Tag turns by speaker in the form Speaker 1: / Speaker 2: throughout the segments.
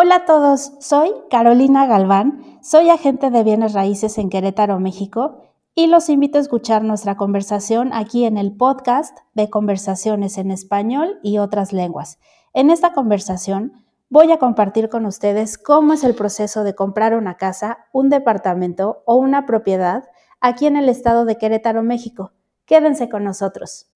Speaker 1: Hola a todos, soy Carolina Galván, soy agente de bienes raíces en Querétaro, México, y los invito a escuchar nuestra conversación aquí en el podcast de Conversaciones en Español y otras lenguas. En esta conversación voy a compartir con ustedes cómo es el proceso de comprar una casa, un departamento o una propiedad aquí en el estado de Querétaro, México. Quédense con nosotros.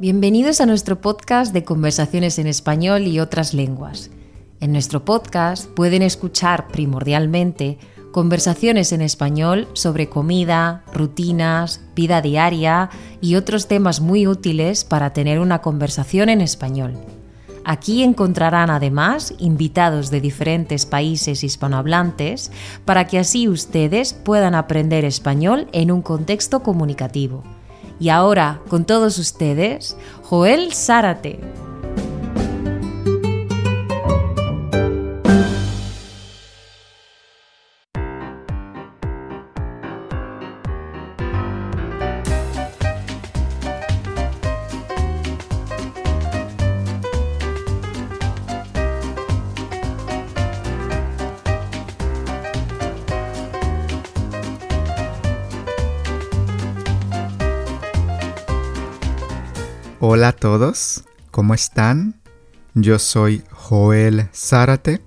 Speaker 2: Bienvenidos a nuestro podcast de conversaciones en español y otras lenguas. En nuestro podcast pueden escuchar primordialmente conversaciones en español sobre comida, rutinas, vida diaria y otros temas muy útiles para tener una conversación en español. Aquí encontrarán además invitados de diferentes países hispanohablantes para que así ustedes puedan aprender español en un contexto comunicativo. Y ahora, con todos ustedes, Joel Zárate.
Speaker 3: Hola a todos, ¿cómo están? Yo soy Joel Zárate,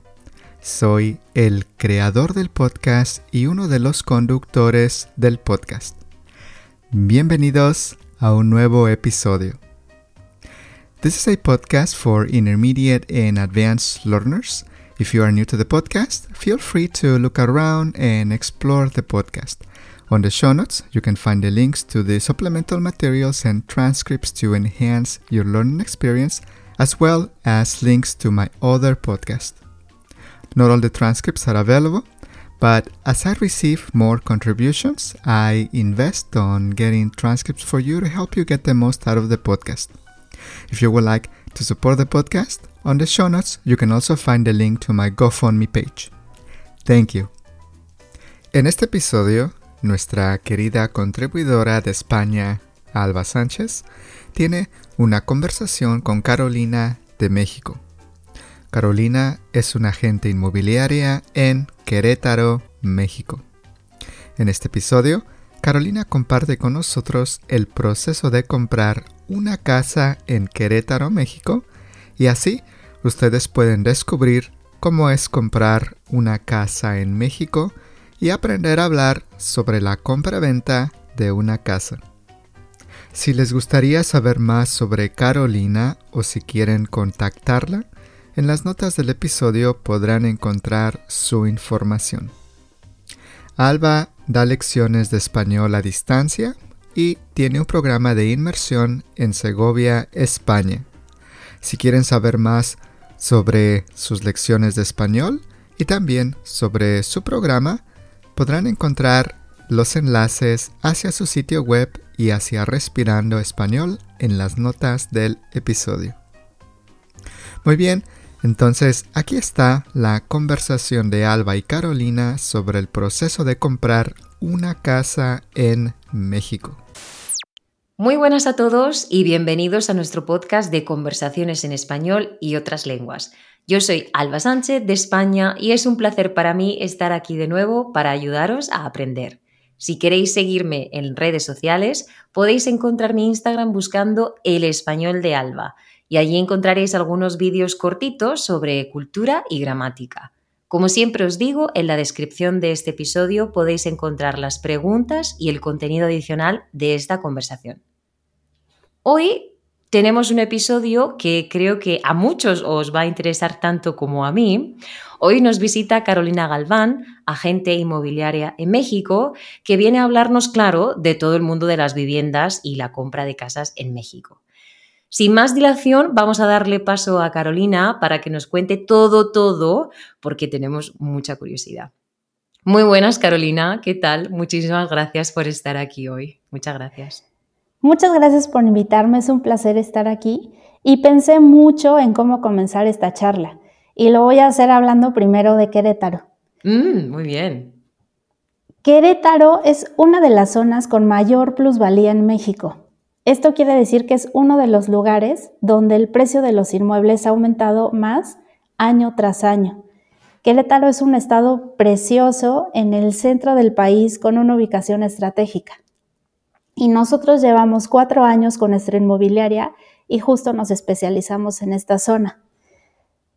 Speaker 3: soy el creador del podcast y uno de los conductores del podcast. Bienvenidos a un nuevo episodio. This is a podcast for intermediate and advanced learners. If you are new to the podcast, feel free to look around and explore the podcast. On the show notes, you can find the links to the supplemental materials and transcripts to enhance your learning experience, as well as links to my other podcast. Not all the transcripts are available, but as I receive more contributions, I invest on getting transcripts for you to help you get the most out of the podcast. If you would like to support the podcast, on the show notes, you can also find the link to my GoFundMe page. Thank you. En este episodio nuestra querida contribuidora de España, Alba Sánchez, tiene una conversación con Carolina de México. Carolina es una agente inmobiliaria en Querétaro, México. En este episodio, Carolina comparte con nosotros el proceso de comprar una casa en Querétaro, México, y así ustedes pueden descubrir cómo es comprar una casa en México y aprender a hablar sobre la compra-venta de una casa. Si les gustaría saber más sobre Carolina o si quieren contactarla, en las notas del episodio podrán encontrar su información. Alba da lecciones de español a distancia y tiene un programa de inmersión en Segovia, España. Si quieren saber más sobre sus lecciones de español y también sobre su programa, podrán encontrar los enlaces hacia su sitio web y hacia Respirando Español en las notas del episodio. Muy bien, entonces aquí está la conversación de Alba y Carolina sobre el proceso de comprar una casa en México.
Speaker 2: Muy buenas a todos y bienvenidos a nuestro podcast de conversaciones en español y otras lenguas. Yo soy Alba Sánchez de España y es un placer para mí estar aquí de nuevo para ayudaros a aprender. Si queréis seguirme en redes sociales, podéis encontrar mi Instagram buscando El Español de Alba y allí encontraréis algunos vídeos cortitos sobre cultura y gramática. Como siempre os digo, en la descripción de este episodio podéis encontrar las preguntas y el contenido adicional de esta conversación. Hoy tenemos un episodio que creo que a muchos os va a interesar tanto como a mí. Hoy nos visita Carolina Galván, agente inmobiliaria en México, que viene a hablarnos, claro, de todo el mundo de las viviendas y la compra de casas en México. Sin más dilación, vamos a darle paso a Carolina para que nos cuente todo, todo, porque tenemos mucha curiosidad. Muy buenas, Carolina, ¿qué tal? Muchísimas gracias por estar aquí hoy. Muchas gracias.
Speaker 1: Muchas gracias por invitarme, es un placer estar aquí y pensé mucho en cómo comenzar esta charla y lo voy a hacer hablando primero de Querétaro.
Speaker 2: Mm, muy bien.
Speaker 1: Querétaro es una de las zonas con mayor plusvalía en México. Esto quiere decir que es uno de los lugares donde el precio de los inmuebles ha aumentado más año tras año. Querétaro es un estado precioso en el centro del país con una ubicación estratégica. Y nosotros llevamos cuatro años con nuestra inmobiliaria y justo nos especializamos en esta zona.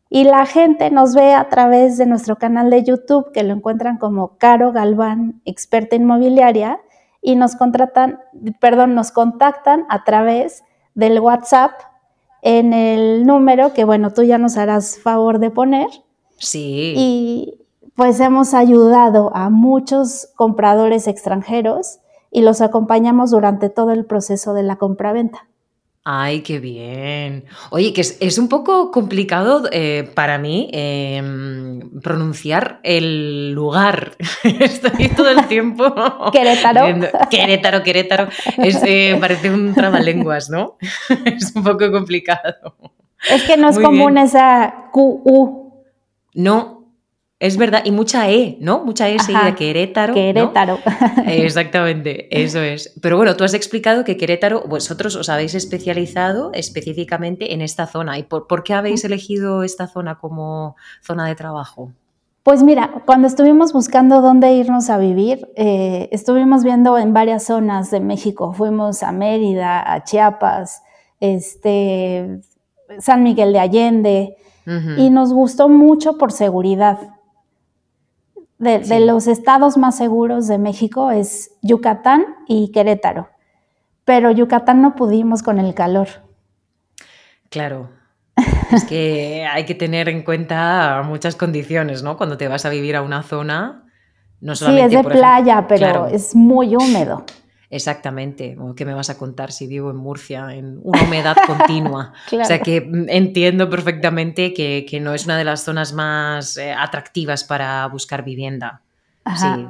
Speaker 1: Y la gente nos ve a través de nuestro canal de YouTube, que lo encuentran como Caro Galván, experta inmobiliaria, y nos contratan, perdón, nos contactan a través del WhatsApp en el número que, bueno, tú ya nos harás favor de poner.
Speaker 2: Sí.
Speaker 1: Y pues hemos ayudado a muchos compradores extranjeros y los acompañamos durante todo el proceso de la compraventa.
Speaker 2: Ay, qué bien. Oye, que es, un poco complicado eh, para mí em, pronunciar el lugar. Estoy todo el tiempo.
Speaker 1: Querétaro.
Speaker 2: Querétaro, Querétaro. Eh, parece un trabalenguas, ¿no? es un poco complicado.
Speaker 1: Es que no es común esa QU.
Speaker 2: No, es verdad, y mucha E, ¿no? Mucha E seguida, Querétaro.
Speaker 1: Querétaro.
Speaker 2: Exactamente, eso es. Pero bueno, tú has explicado que Querétaro, vosotros os habéis especializado específicamente en esta zona. ¿Y por, qué habéis elegido esta zona como zona de trabajo?
Speaker 1: Pues mira, cuando estuvimos buscando dónde irnos a vivir, eh, estuvimos viendo en varias zonas de México. Fuimos a Mérida, a Chiapas, este, San Miguel de Allende, y nos gustó mucho por seguridad de, los estados más seguros de México es Yucatán y Querétaro. Pero Yucatán no pudimos con el calor.
Speaker 2: Claro. Es que hay que tener en cuenta muchas condiciones, ¿no? Cuando te vas a vivir a una zona, no solamente.
Speaker 1: Sí, es de playa, pero es muy húmedo.
Speaker 2: Exactamente, ¿qué me vas a contar si vivo en Murcia, en una humedad continua? O sea que mm, entiendo perfectamente que, no es una de las zonas más eh, atractivas para buscar vivienda. Sí.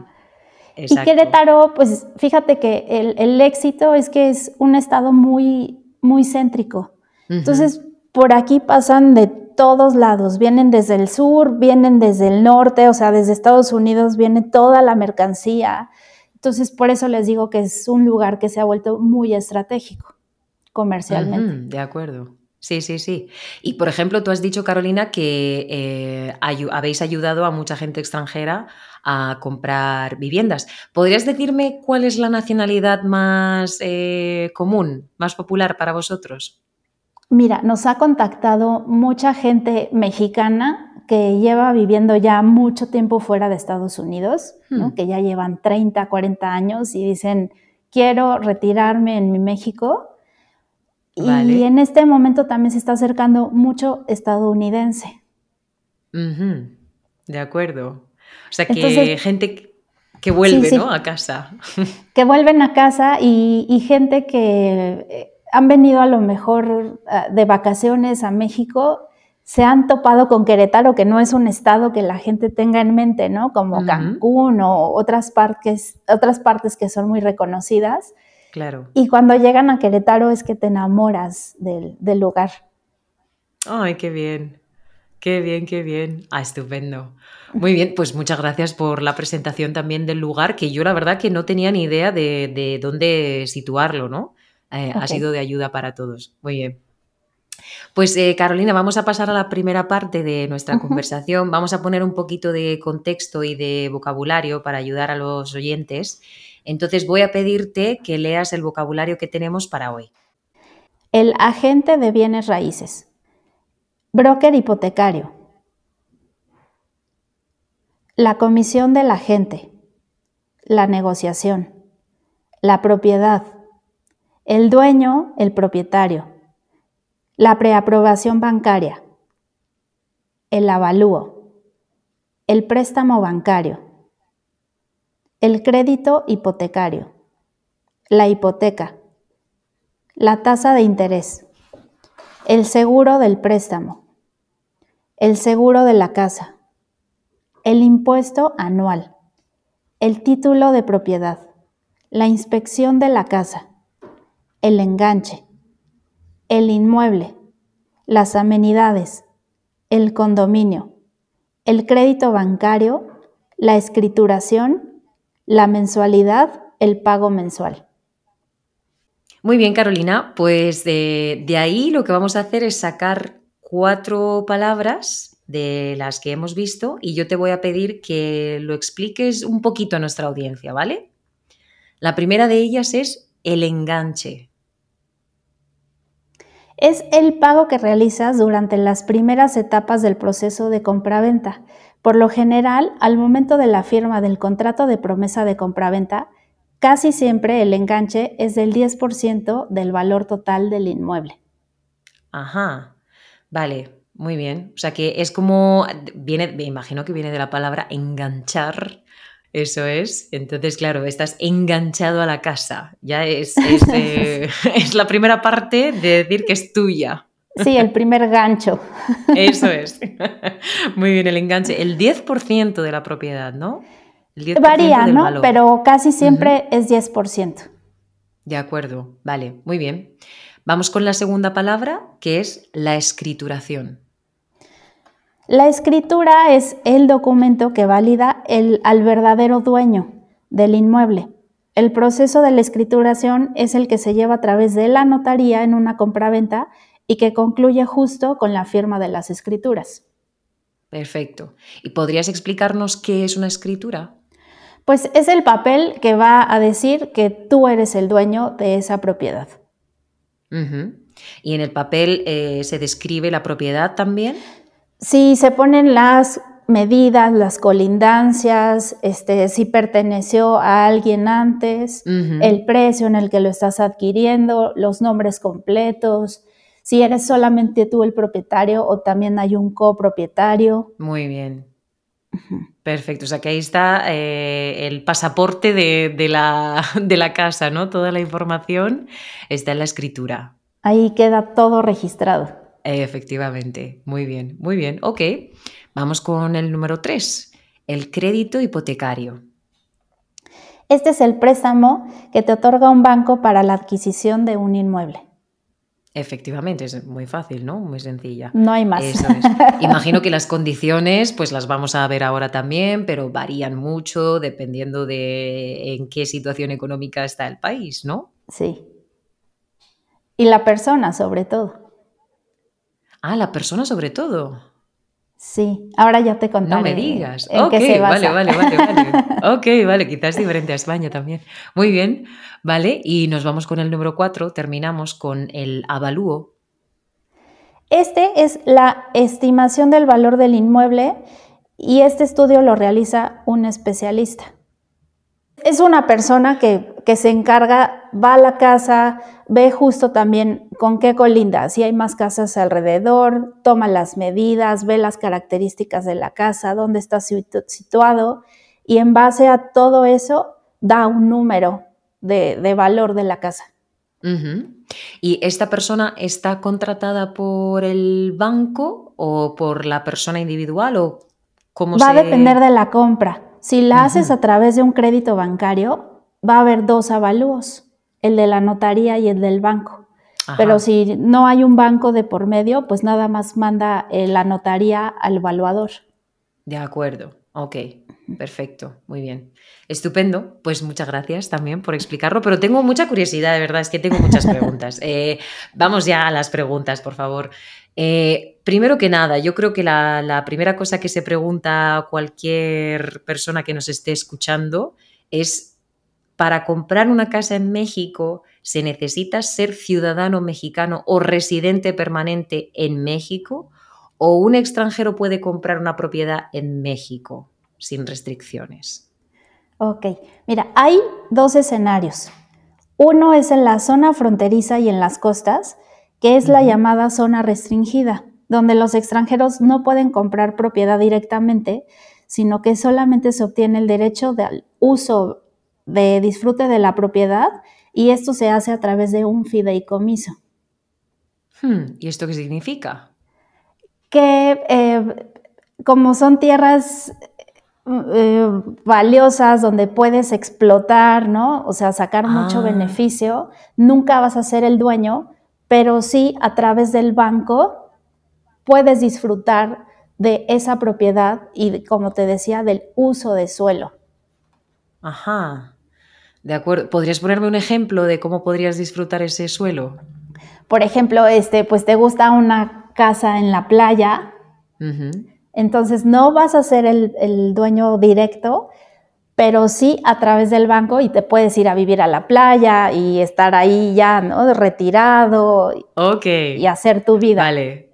Speaker 1: Y Querétaro, pues fíjate que el, éxito es que es un estado muy, muy céntrico. Entonces, por aquí pasan de todos lados, vienen desde el sur, vienen desde el norte, o sea, desde Estados Unidos viene toda la mercancía. Entonces, por eso les digo que es un lugar que se ha vuelto muy estratégico comercialmente.
Speaker 2: de acuerdo. Sí, sí, sí. Y por ejemplo, tú has dicho, Carolina, que eh, habéis ayudado a mucha gente extranjera a comprar viviendas. ¿Podrías decirme cuál es la nacionalidad más eh, común, más popular para vosotros?
Speaker 1: Mira, nos ha contactado mucha gente mexicana que lleva viviendo ya mucho tiempo fuera de Estados Unidos, hmm. que ya llevan 30, 40 años y dicen, quiero retirarme en mi México. Y en este momento también se está acercando mucho estadounidense.
Speaker 2: De acuerdo. O sea, que gente que vuelve a casa.
Speaker 1: Que vuelven a casa y gente que eh, han venido a lo mejor ah, de vacaciones a México se han topado con Querétaro, que no es un estado que la gente tenga en mente, ¿no? Como Cancún o otras partes, otras partes que son muy reconocidas.
Speaker 2: Claro.
Speaker 1: Y cuando llegan a Querétaro es que te enamoras del, lugar.
Speaker 2: Ay, qué bien. Qué bien, qué bien. Ah, estupendo. Muy bien, pues muchas gracias por la presentación también del lugar, que yo la verdad que no tenía ni idea de, dónde situarlo, ¿no? Eh, ha sido de ayuda para todos. Muy bien. Pues eh, Carolina, vamos a pasar a la primera parte de nuestra conversación. Vamos a poner un poquito de contexto y de vocabulario para ayudar a los oyentes. Entonces voy a pedirte que leas el vocabulario que tenemos para hoy.
Speaker 1: El agente de bienes raíces. Broker hipotecario. La comisión del agente. La negociación. La propiedad. El dueño, el propietario la preaprobación bancaria, el avalúo, el préstamo bancario, el crédito hipotecario, la hipoteca, la tasa de interés, el seguro del préstamo, el seguro de la casa, el impuesto anual, el título de propiedad, la inspección de la casa, el enganche, el inmueble, las amenidades, el condominio, el crédito bancario, la escrituración, la mensualidad, el pago mensual.
Speaker 2: Muy bien, Carolina. Pues de, de ahí lo que vamos a hacer es sacar cuatro palabras de las que hemos visto y yo te voy a pedir que lo expliques un poquito a nuestra audiencia, ¿vale? La primera de ellas es el enganche.
Speaker 1: Es el pago que realizas durante las primeras etapas del proceso de compraventa. Por lo general, al momento de la firma del contrato de promesa de compraventa, casi siempre el enganche es del 10% del valor total del inmueble.
Speaker 2: Ajá, vale, muy bien. O sea que es como, viene, me imagino que viene de la palabra enganchar, eso es. Entonces, claro, estás enganchado a la casa. Ya es, eh, es, la primera parte de decir que es tuya.
Speaker 1: Sí, el primer gancho.
Speaker 2: Eso es. Muy bien, el enganche. El 10% de la propiedad, ¿no?
Speaker 1: Varía, ¿no? Pero casi siempre es 10%.
Speaker 2: De acuerdo, vale, muy bien. Vamos con la segunda palabra, que es la escrituración.
Speaker 1: La escritura es el documento que valida el, al verdadero dueño del inmueble. El proceso de la escrituración es el que se lleva a través de la notaría en una compraventa y que concluye justo con la firma de las escrituras.
Speaker 2: Perfecto. ¿Y podrías explicarnos qué es una escritura?
Speaker 1: Pues es el papel que va a decir que tú eres el dueño de esa propiedad.
Speaker 2: ¿Y en el papel eh, se describe la propiedad también?
Speaker 1: Si se ponen las medidas, las colindancias, este, si perteneció a alguien antes, el precio en el que lo estás adquiriendo, los nombres completos, si eres solamente tú el propietario o también hay un copropietario.
Speaker 2: Muy bien. Perfecto, o sea que ahí está eh, el pasaporte de, la, de la casa, ¿no? Toda la información está en la escritura.
Speaker 1: Ahí queda todo registrado.
Speaker 2: Efectivamente, muy bien, muy bien. Ok, vamos con el número 3, el crédito hipotecario.
Speaker 1: Este es el préstamo que te otorga un banco para la adquisición de un inmueble.
Speaker 2: Efectivamente, es muy fácil, ¿no? Muy sencilla.
Speaker 1: No hay más.
Speaker 2: Imagino que las condiciones, pues las vamos a ver ahora también, pero varían mucho dependiendo de en qué situación económica está el país, ¿no?
Speaker 1: Sí. Y la persona, sobre todo.
Speaker 2: Ah, la persona sobre todo.
Speaker 1: Sí, ahora ya te contaré.
Speaker 2: No me digas. ok, vale, vale, vale, vale. ok, vale, quizás diferente a España también. Muy bien, vale. Y nos vamos con el número 4, terminamos con el avalúo.
Speaker 1: Este es la estimación del valor del inmueble y este estudio lo realiza un especialista. Es una persona que, se encarga, va a la casa, ve justo también con qué colinda, si hay más casas alrededor, toma las medidas, ve las características de la casa, dónde está situado y en base a todo eso da un número de, valor de la casa.
Speaker 2: ¿Y esta persona está contratada por el banco o por la persona individual o cómo
Speaker 1: Va a depender de la compra. Si la haces a través de un crédito bancario, va a haber dos avalúos, el de la notaría y el del banco. Pero si no hay un banco de por medio, pues nada más manda eh, la notaría al evaluador.
Speaker 2: De acuerdo, ok, perfecto, muy bien. Estupendo, pues muchas gracias también por explicarlo, pero tengo mucha curiosidad, de verdad, es que tengo muchas preguntas. Eh, vamos ya a las preguntas, por favor. Eh, primero que nada, yo creo que la, primera cosa que se pregunta cualquier persona que nos esté escuchando es, ¿para comprar una casa en México se necesita ser ciudadano mexicano o residente permanente en México? ¿O un extranjero puede comprar una propiedad en México sin restricciones?
Speaker 1: Ok, mira, hay dos escenarios. Uno es en la zona fronteriza y en las costas, que es la llamada zona restringida, donde los extranjeros no pueden comprar propiedad directamente, sino que solamente se obtiene el derecho de uso, de disfrute de la propiedad, y esto se hace a través de un fideicomiso.
Speaker 2: Hmm, ¿Y esto qué significa?
Speaker 1: Que eh, como son tierras eh, valiosas donde puedes explotar, ¿no? O sea, sacar mucho ah. beneficio, nunca vas a ser el dueño, pero sí a través del banco puedes disfrutar de esa propiedad y, como te decía, del uso de suelo.
Speaker 2: Ajá. De acuerdo. ¿Podrías ponerme un ejemplo de cómo podrías disfrutar ese suelo?
Speaker 1: Por ejemplo, este, pues te gusta una casa en la playa, entonces no vas a ser el, el, dueño directo, pero sí a través del banco y te puedes ir a vivir a la playa y estar ahí ya, ¿no? Retirado.
Speaker 2: Ok.
Speaker 1: Y hacer tu vida.
Speaker 2: Vale.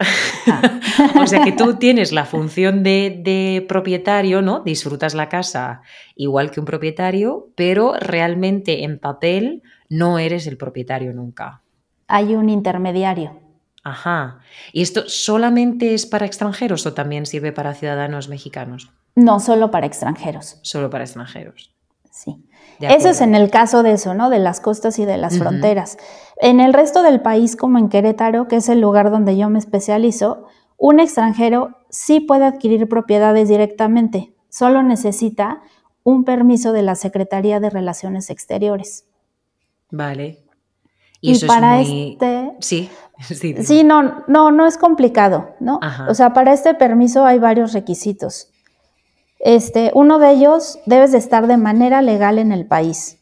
Speaker 2: o sea que tú tienes la función de, de, propietario, ¿no? Disfrutas la casa igual que un propietario, pero realmente en papel no eres el propietario nunca.
Speaker 1: Hay un intermediario.
Speaker 2: Ajá. ¿Y esto solamente es para extranjeros o también sirve para ciudadanos mexicanos?
Speaker 1: No, solo para extranjeros.
Speaker 2: Solo para extranjeros.
Speaker 1: Sí. Eso es en el caso de eso, ¿no? De las costas y de las fronteras. En el resto del país, como en Querétaro, que es el lugar donde yo me especializo, un extranjero sí puede adquirir propiedades directamente, solo necesita un permiso de la Secretaría de Relaciones Exteriores.
Speaker 2: Vale.
Speaker 1: Y, para este...
Speaker 2: Sí,
Speaker 1: sí. Sí, no, no, no es complicado, ¿no? O sea, para este permiso hay varios requisitos. Este, uno de ellos, debes de estar de manera legal en el país.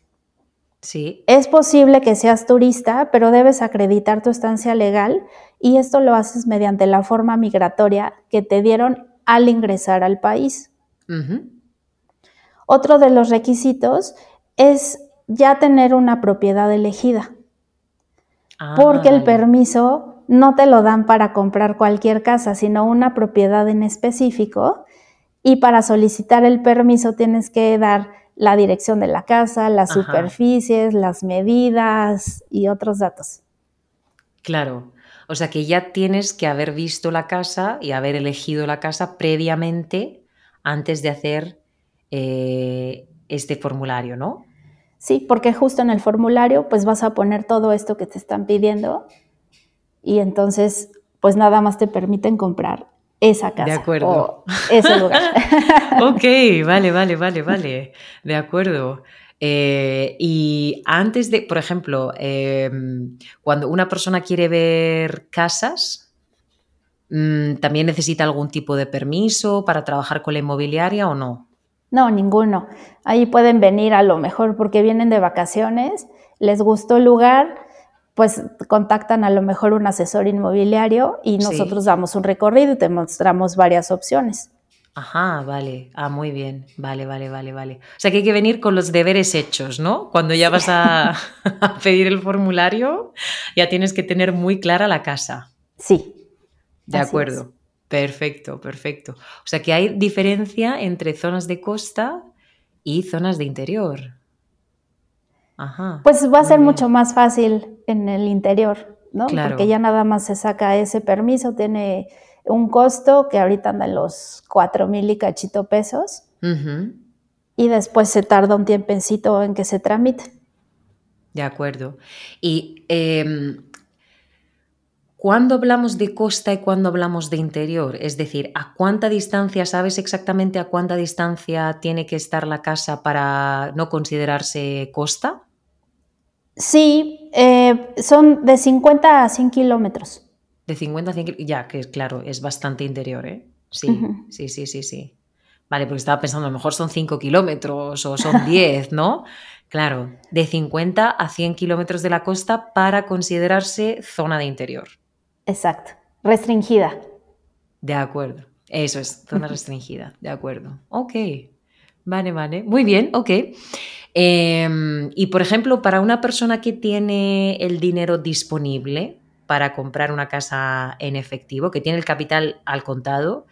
Speaker 2: Sí.
Speaker 1: Es posible que seas turista, pero debes acreditar tu estancia legal y esto lo haces mediante la forma migratoria que te dieron al ingresar al país. Otro de los requisitos es ya tener una propiedad elegida, porque el permiso no te lo dan para comprar cualquier casa, sino una propiedad en específico y para solicitar el permiso tienes que dar la dirección de la casa, las superficies, las medidas y otros datos.
Speaker 2: Claro. O sea que ya tienes que haber visto la casa y haber elegido la casa previamente antes de hacer eh, este formulario, ¿no?
Speaker 1: Sí, porque justo en el formulario pues vas a poner todo esto que te están pidiendo y entonces pues nada más te permiten comprar esa casa.
Speaker 2: De acuerdo.
Speaker 1: O ese lugar.
Speaker 2: ok, vale, vale, vale, vale. De acuerdo. Eh, y antes de, por ejemplo, em, cuando una persona quiere ver casas, mm, ¿también necesita algún tipo de permiso para trabajar con la inmobiliaria o no?
Speaker 1: No, ninguno. Ahí pueden venir a lo mejor porque vienen de vacaciones, les gustó el lugar, pues contactan a lo mejor un asesor inmobiliario y nosotros damos un recorrido y te mostramos varias opciones.
Speaker 2: Ajá, vale. Ah, muy bien. Vale, vale, vale, vale. O sea que hay que venir con los deberes hechos, ¿no? Cuando ya vas a, pedir el formulario, ya tienes que tener muy clara la casa.
Speaker 1: Sí.
Speaker 2: De acuerdo. Perfecto, perfecto. O sea que hay diferencia entre zonas de costa y zonas de interior.
Speaker 1: Pues va a ser mucho más fácil en el interior, ¿no? Porque ya nada más se saca ese permiso, tiene un costo que ahorita anda en los cuatro mil y cachito pesos. Y después se tarda un tiempecito en que se tramite.
Speaker 2: De acuerdo. Y em, ¿Cuándo hablamos de costa y cuándo hablamos de interior? Es decir, ¿a cuánta distancia, sabes exactamente a cuánta distancia tiene que estar la casa para no considerarse costa?
Speaker 1: Sí, eh, son de 50 a 100 kilómetros.
Speaker 2: De 50 a 100 kilómetros, ya, que claro, es bastante interior, ¿eh? Sí, sí, sí, sí, sí. Vale, porque estaba pensando, a lo mejor son 5 kilómetros o son 10, ¿no? Claro, de 50 a 100 kilómetros de la costa para considerarse zona de interior.
Speaker 1: Exacto, restringida.
Speaker 2: De acuerdo, eso es, zona restringida, de acuerdo. Ok, vale, vale, muy bien, ok. Em, y por ejemplo, para una persona que tiene el dinero disponible para comprar una casa en efectivo, que tiene el capital al contado,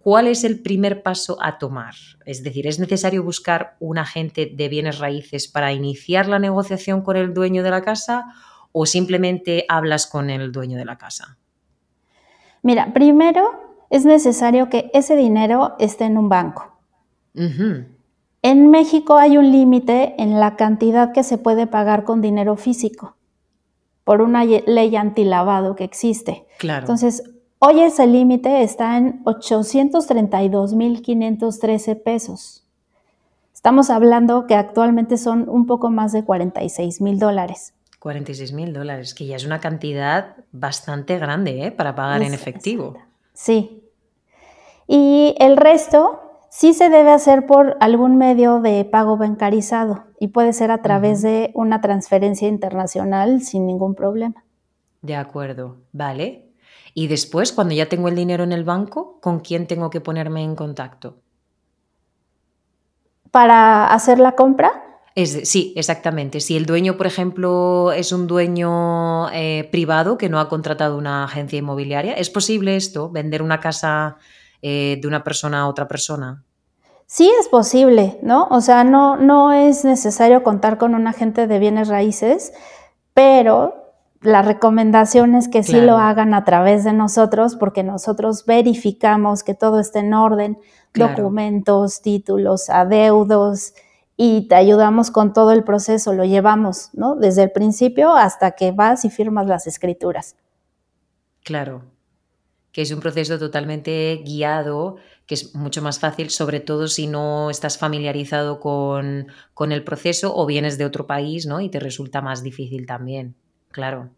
Speaker 2: ¿cuál es el primer paso a tomar? Es decir, ¿es necesario buscar un agente de bienes raíces para iniciar la negociación con el dueño de la casa o simplemente hablas con el dueño de la casa?
Speaker 1: Mira, primero es necesario que ese dinero esté en un banco. En México hay un límite en la cantidad que se puede pagar con dinero físico por una ley antilavado que existe.
Speaker 2: Claro.
Speaker 1: Entonces, hoy ese límite está en 832.513 pesos. Estamos hablando que actualmente son un poco más de 46 mil dólares.
Speaker 2: 46 mil dólares, que ya es una cantidad bastante grande ¿eh? para pagar en efectivo.
Speaker 1: Sí. Y el resto sí se debe hacer por algún medio de pago bancarizado y puede ser a través de una transferencia internacional sin ningún problema.
Speaker 2: De acuerdo, vale. Y después, cuando ya tengo el dinero en el banco, ¿con quién tengo que ponerme en contacto?
Speaker 1: ¿Para hacer la compra?
Speaker 2: sí, exactamente. Si el dueño, por ejemplo, es un dueño eh, privado que no ha contratado una agencia inmobiliaria, ¿es posible esto, vender una casa eh, de una persona a otra persona?
Speaker 1: Sí es posible, ¿no? O sea, no, no es necesario contar con un agente de bienes raíces, pero la recomendación es que sí lo hagan a través de nosotros porque nosotros verificamos que todo esté en orden, documentos, títulos, adeudos, y te ayudamos con todo el proceso, lo llevamos, ¿no? Desde el principio hasta que vas y firmas las escrituras.
Speaker 2: Claro, que es un proceso totalmente guiado, que es mucho más fácil, sobre todo si no estás familiarizado con, con el proceso o vienes de otro país, ¿no? Y te resulta más difícil también. Claro,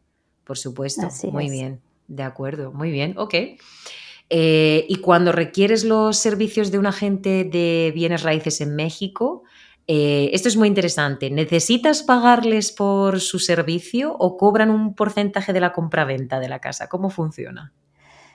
Speaker 2: por supuesto. muy bien, de acuerdo, muy bien, ok. Eh, y cuando requieres los servicios de un agente de bienes raíces en México, eh, esto es muy interesante. ¿Necesitas pagarles por su servicio o cobran un porcentaje de la compraventa de la casa? ¿Cómo funciona?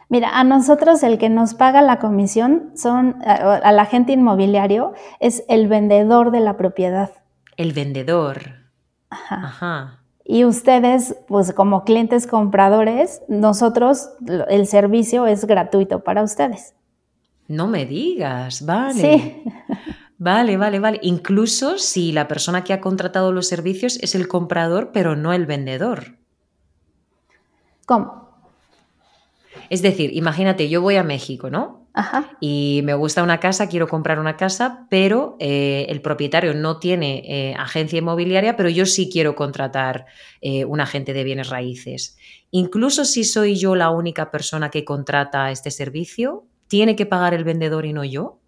Speaker 1: Mira, a nosotros el que nos paga la comisión son al agente inmobiliario es el vendedor de la propiedad.
Speaker 2: El vendedor. Ajá.
Speaker 1: Y ustedes, pues como clientes compradores, nosotros el servicio es gratuito para ustedes.
Speaker 2: No me digas, vale. Sí. Vale, vale, vale. Incluso si la persona que ha contratado los servicios es el comprador, pero no el vendedor.
Speaker 1: ¿Cómo?
Speaker 2: Es decir, imagínate, yo voy a México, ¿no?
Speaker 1: Ajá.
Speaker 2: Y me gusta una casa, quiero comprar una casa, pero eh, el propietario no tiene eh, agencia inmobiliaria, pero yo sí quiero contratar eh, un agente de bienes raíces. Incluso si soy yo la única persona que contrata este servicio, ¿tiene que pagar el vendedor y no yo?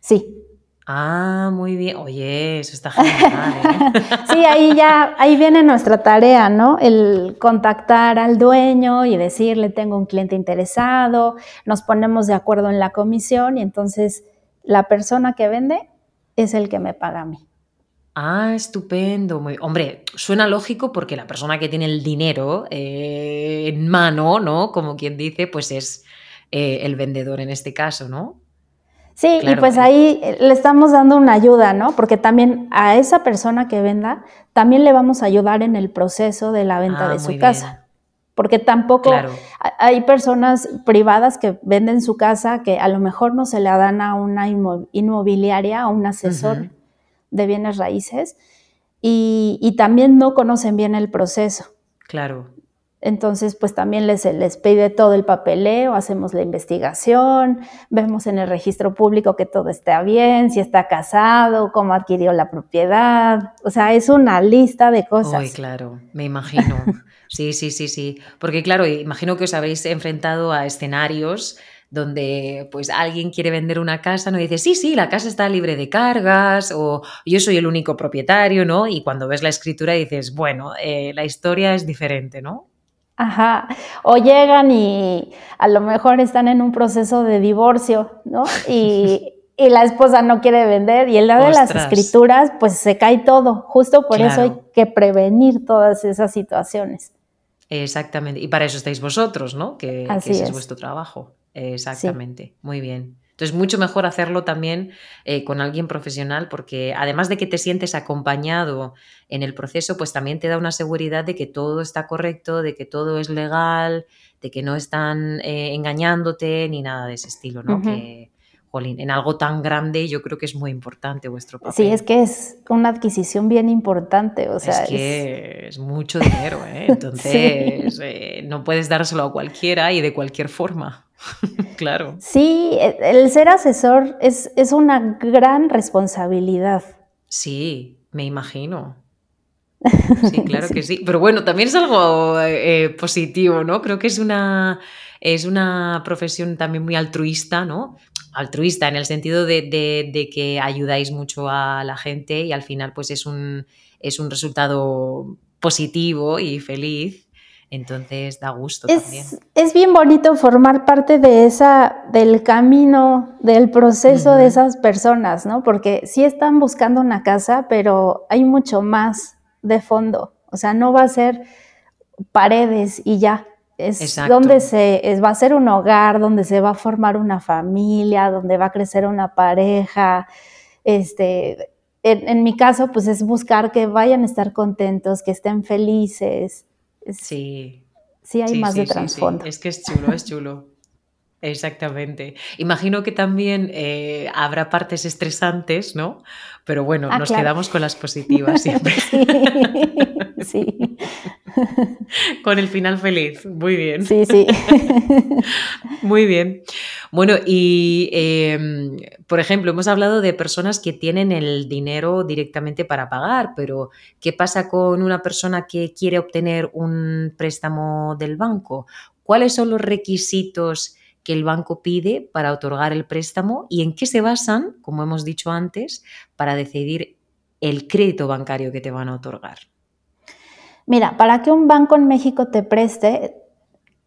Speaker 1: Sí.
Speaker 2: Ah, muy bien. Oye, eso está genial. ¿eh?
Speaker 1: sí, ahí ya, ahí viene nuestra tarea, ¿no? El contactar al dueño y decirle, tengo un cliente interesado, nos ponemos de acuerdo en la comisión y entonces la persona que vende es el que me paga a mí.
Speaker 2: Ah, estupendo. Muy... Hombre, suena lógico porque la persona que tiene el dinero eh, en mano, ¿no? Como quien dice, pues es eh, el vendedor en este caso, ¿no?
Speaker 1: Sí, y pues ahí eh, le estamos dando una ayuda, ¿no? Porque también a esa persona que venda, también le vamos a ayudar en el proceso de la venta ah, de su casa. Porque tampoco hay personas privadas que venden su casa que a lo mejor no se le dan a una inmobiliaria, a un asesor de bienes raíces, y, y también no conocen bien el proceso.
Speaker 2: Claro.
Speaker 1: Entonces, pues también les, les pide todo el papeleo, hacemos la investigación, vemos en el registro público que todo está bien, si está casado, cómo adquirió la propiedad. O sea, es una lista de cosas.
Speaker 2: Uy, claro, me imagino. Sí, sí, sí, sí. Porque claro, imagino que os habréis enfrentado a escenarios donde pues alguien quiere vender una casa, no dice, sí, sí, la casa está libre de cargas o yo soy el único propietario, ¿no? Y cuando ves la escritura dices, bueno, eh, la historia es diferente, ¿no?
Speaker 1: Ajá, o llegan y a lo mejor están en un proceso de divorcio, ¿no? Y, la esposa no quiere vender y el lado de las escrituras, pues se cae todo. Justo por eso hay que prevenir todas esas situaciones.
Speaker 2: Exactamente, y para eso estáis vosotros, ¿no? Que, ese es. vuestro trabajo. Exactamente, muy bien. Entonces, mucho mejor hacerlo también eh, con alguien profesional porque además de que te sientes acompañado en el proceso, pues también te da una seguridad de que todo está correcto, de que todo es legal, de que no están eh, engañándote ni nada de ese estilo, ¿no? Que, jolín, en algo tan grande yo creo que es muy importante vuestro papel.
Speaker 1: Sí, es que es una adquisición bien importante, o sea...
Speaker 2: Es que es, mucho dinero, ¿eh? Entonces eh, no puedes dárselo a cualquiera y de cualquier forma. claro.
Speaker 1: Sí, e, el ser asesor es, es una gran responsabilidad.
Speaker 2: Sí, me imagino. Sí, claro que sí. Pero bueno, también es algo eh, positivo, ¿no? Creo que es una, es una profesión también muy altruista, ¿no? Altruista en el sentido de, de, que ayudáis mucho a la gente y al final pues es un, es un resultado positivo y feliz Entonces da gusto
Speaker 1: es,
Speaker 2: también.
Speaker 1: Es bien bonito formar parte de esa, del camino, del proceso de esas personas, ¿no? Porque sí están buscando una casa, pero hay mucho más de fondo. O sea, no va a ser paredes y ya. Es donde se va a ser un hogar, donde se va a formar una familia, donde va a crecer una pareja. Este, en, mi caso, pues es buscar que vayan a estar contentos, que estén felices.
Speaker 2: Sí.
Speaker 1: Sí hay más de trasfondo.
Speaker 2: Es que es chulo, es chulo. Exactamente. Imagino que también eh, habrá partes estresantes, ¿no? Pero bueno, ah, nos quedamos con las positivas siempre. sí. Con el final feliz. Muy bien.
Speaker 1: Sí, sí.
Speaker 2: Muy bien. Bueno, y em, por ejemplo, hemos hablado de personas que tienen el dinero directamente para pagar, pero ¿qué pasa con una persona que quiere obtener un préstamo del banco? ¿Cuáles son los requisitos que el banco pide para otorgar el préstamo y en qué se basan, como hemos dicho antes, para decidir el crédito bancario que te van a otorgar?
Speaker 1: Mira, para que un banco en México te preste,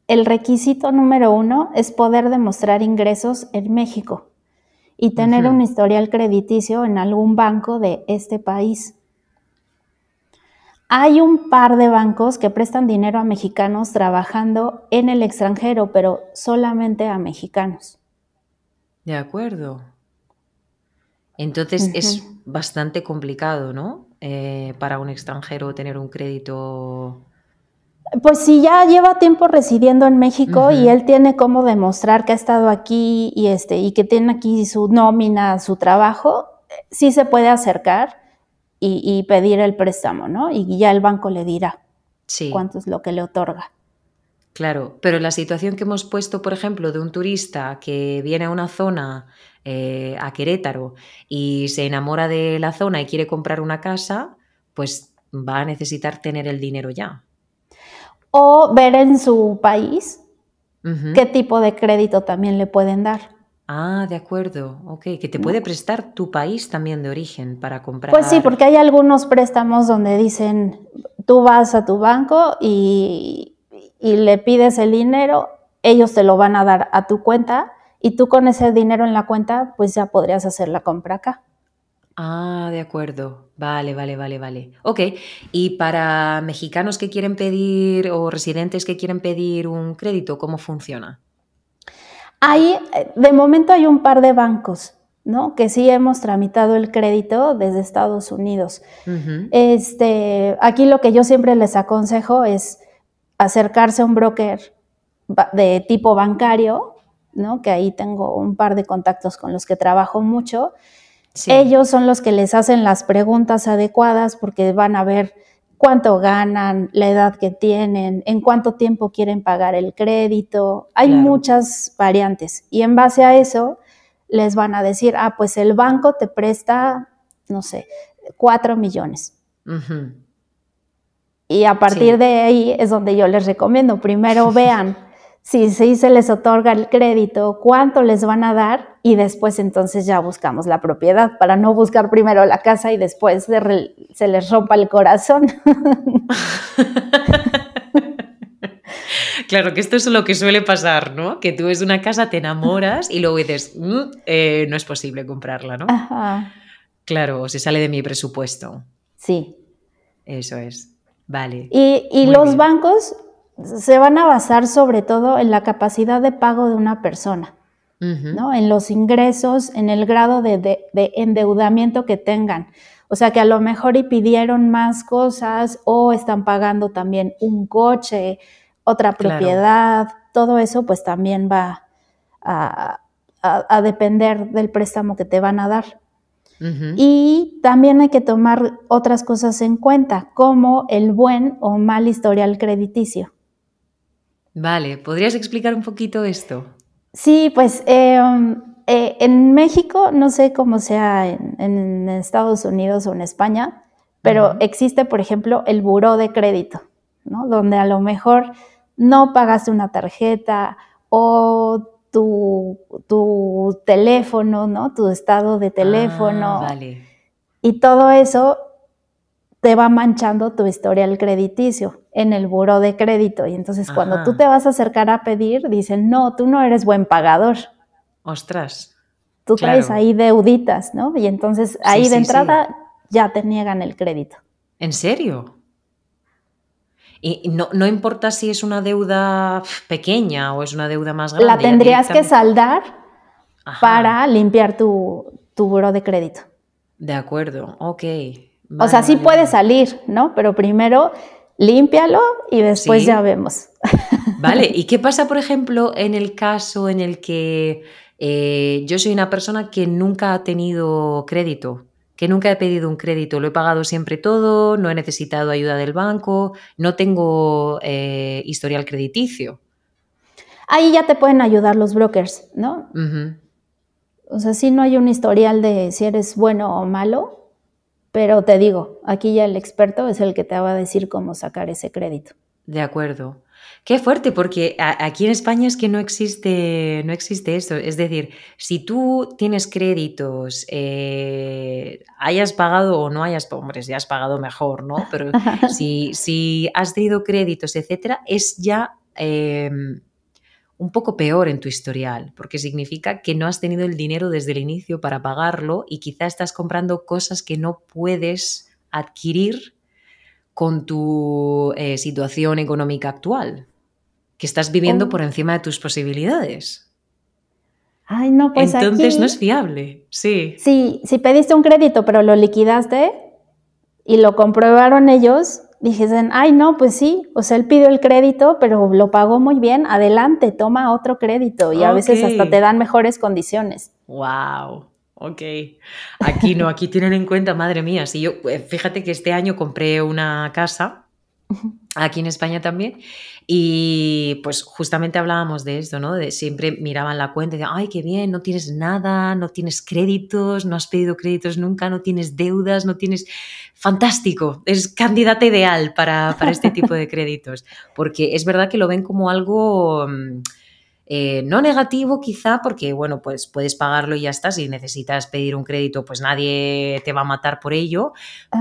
Speaker 1: el requisito número uno es poder demostrar ingresos en México y tener un historial crediticio en algún banco de este país. Hay un par de bancos que prestan dinero a mexicanos trabajando en el extranjero, pero solamente a mexicanos.
Speaker 2: De acuerdo. Entonces es bastante complicado, ¿no? Eh, para un extranjero tener un crédito.
Speaker 1: Pues si ya lleva tiempo residiendo en México y él tiene cómo demostrar que ha estado aquí y, este, y que tiene aquí su nómina, su trabajo, sí se puede acercar y, pedir el préstamo, ¿no? Y ya el banco le dirá cuánto es lo que le otorga.
Speaker 2: Claro, pero la situación que hemos puesto, por ejemplo, de un turista que viene a una zona eh, a Querétaro y se enamora de la zona y quiere comprar una casa, pues va a necesitar tener el dinero ya.
Speaker 1: O ver en su país qué tipo de crédito también le pueden dar.
Speaker 2: Ah, de acuerdo, ok, que te puede prestar tu país también de origen para comprar.
Speaker 1: Pues sí, porque hay algunos préstamos donde dicen, tú vas a tu banco y, y le pides el dinero, ellos te lo van a dar a tu cuenta y tú con ese dinero en la cuenta, pues ya podrías hacer la compra acá.
Speaker 2: Ah, de acuerdo. Vale, vale, vale, vale. Ok. Y para mexicanos que quieren pedir o residentes que quieren pedir un crédito, ¿cómo funciona?
Speaker 1: Ahí, de momento hay un par de bancos, ¿no? Que sí hemos tramitado el crédito desde Estados Unidos. Este, aquí lo que yo siempre les aconsejo es acercarse a un broker de tipo bancario que ahí tengo un par de contactos con los que trabajo mucho. Ellos son los que les hacen las preguntas adecuadas porque van a ver cuánto ganan, la edad que tienen, en cuánto tiempo quieren pagar el crédito. Hay muchas variantes y en base a eso les van a decir, ah, pues el banco te presta, no sé, cuatro millones. Y a partir de ahí es donde yo les recomiendo, primero vean si se les otorga el crédito, cuánto les van a dar y después entonces ya buscamos la propiedad para no buscar primero la casa y después se, les rompa el corazón.
Speaker 2: Claro, que esto es lo que suele pasar, ¿no? Que tú ves una casa, te enamoras y luego dices, mm, eh, no es posible comprarla, ¿no? Claro, se sale de mi presupuesto.
Speaker 1: Sí.
Speaker 2: Eso es. Vale.
Speaker 1: Y, los bancos se van a basar sobre todo en la capacidad de pago de una persona, ¿no? En los ingresos, en el grado de, endeudamiento que tengan. O sea que a lo mejor y pidieron más cosas o están pagando también un coche, otra propiedad, todo eso pues también va a, depender del préstamo que te van a dar. Y también hay que tomar otras cosas en cuenta, como el buen o mal historial crediticio.
Speaker 2: Vale, ¿podrías explicar un poquito esto?
Speaker 1: Sí, pues em, eh, en México, no sé cómo sea en, Estados Unidos o en España, pero existe, por ejemplo, el buró de crédito, ¿no? Donde a lo mejor no pagaste una tarjeta o tu, tu teléfono, ¿no? Tu estado de teléfono.
Speaker 2: Ah, vale.
Speaker 1: Y todo eso te va manchando tu historial crediticio. En el buro de crédito. Y entonces cuando tú te vas a acercar a pedir, dicen, no, tú no eres buen pagador.
Speaker 2: Ostras.
Speaker 1: Tú traes ahí deuditas, ¿no? Y entonces ahí de entrada ya te niegan el crédito.
Speaker 2: ¿En serio? Y no, no, importa si es una deuda pequeña o es una deuda más grande.
Speaker 1: La tendrías que saldar para limpiar tu, tu buro de crédito.
Speaker 2: De acuerdo, ok.
Speaker 1: o sea, sí puede salir, ¿no? Pero primero límpialo y después ya vemos.
Speaker 2: Vale, ¿y qué pasa, por ejemplo, en el caso en el que eh, yo soy una persona que nunca ha tenido crédito? que nunca he pedido un crédito, lo he pagado siempre todo, no he necesitado ayuda del banco, no tengo eh, historial crediticio.
Speaker 1: Ahí ya te pueden ayudar los brokers, ¿no? O sea, sí no hay un historial de si eres bueno o malo, pero te digo, aquí ya el experto es el que te va a decir cómo sacar ese crédito.
Speaker 2: De acuerdo. Qué fuerte, porque aquí en España es que no existe, no existe esto. Es decir, si tú tienes créditos, eh, hayas pagado o no hayas, hombre, si has pagado mejor, ¿no? Pero si, si has tenido créditos, etcétera, es ya em, un poco peor en tu historial, porque significa que no has tenido el dinero desde el inicio para pagarlo y quizá estás comprando cosas que no puedes adquirir con tu eh, situación económica actual, que estás viviendo oh. por encima de tus posibilidades.
Speaker 1: Ay, no, pues
Speaker 2: Entonces no es fiable, sí.
Speaker 1: Sí, si pediste un crédito pero lo liquidaste y lo comprobaron ellos, dijesen, ay, no, pues sí, o sea, él pidió el crédito, pero lo pagó muy bien, adelante, toma otro crédito. Y a veces hasta te dan mejores condiciones.
Speaker 2: Wow. Ok, aquí no, aquí tienen en cuenta, madre mía, si yo, eh, fíjate que este año compré una casa, aquí en España también, y pues justamente hablábamos de esto, ¿no? De siempre miraban la cuenta y decían, ay, qué bien, no tienes nada, no tienes créditos, no has pedido créditos nunca, no tienes deudas, no tienes... Fantástico, es candidata ideal para, para este tipo de créditos, porque es verdad que lo ven como algo... Eh, no negativo quizá porque, bueno, pues puedes pagarlo y ya está. Si necesitas pedir un crédito, pues nadie te va a matar por ello.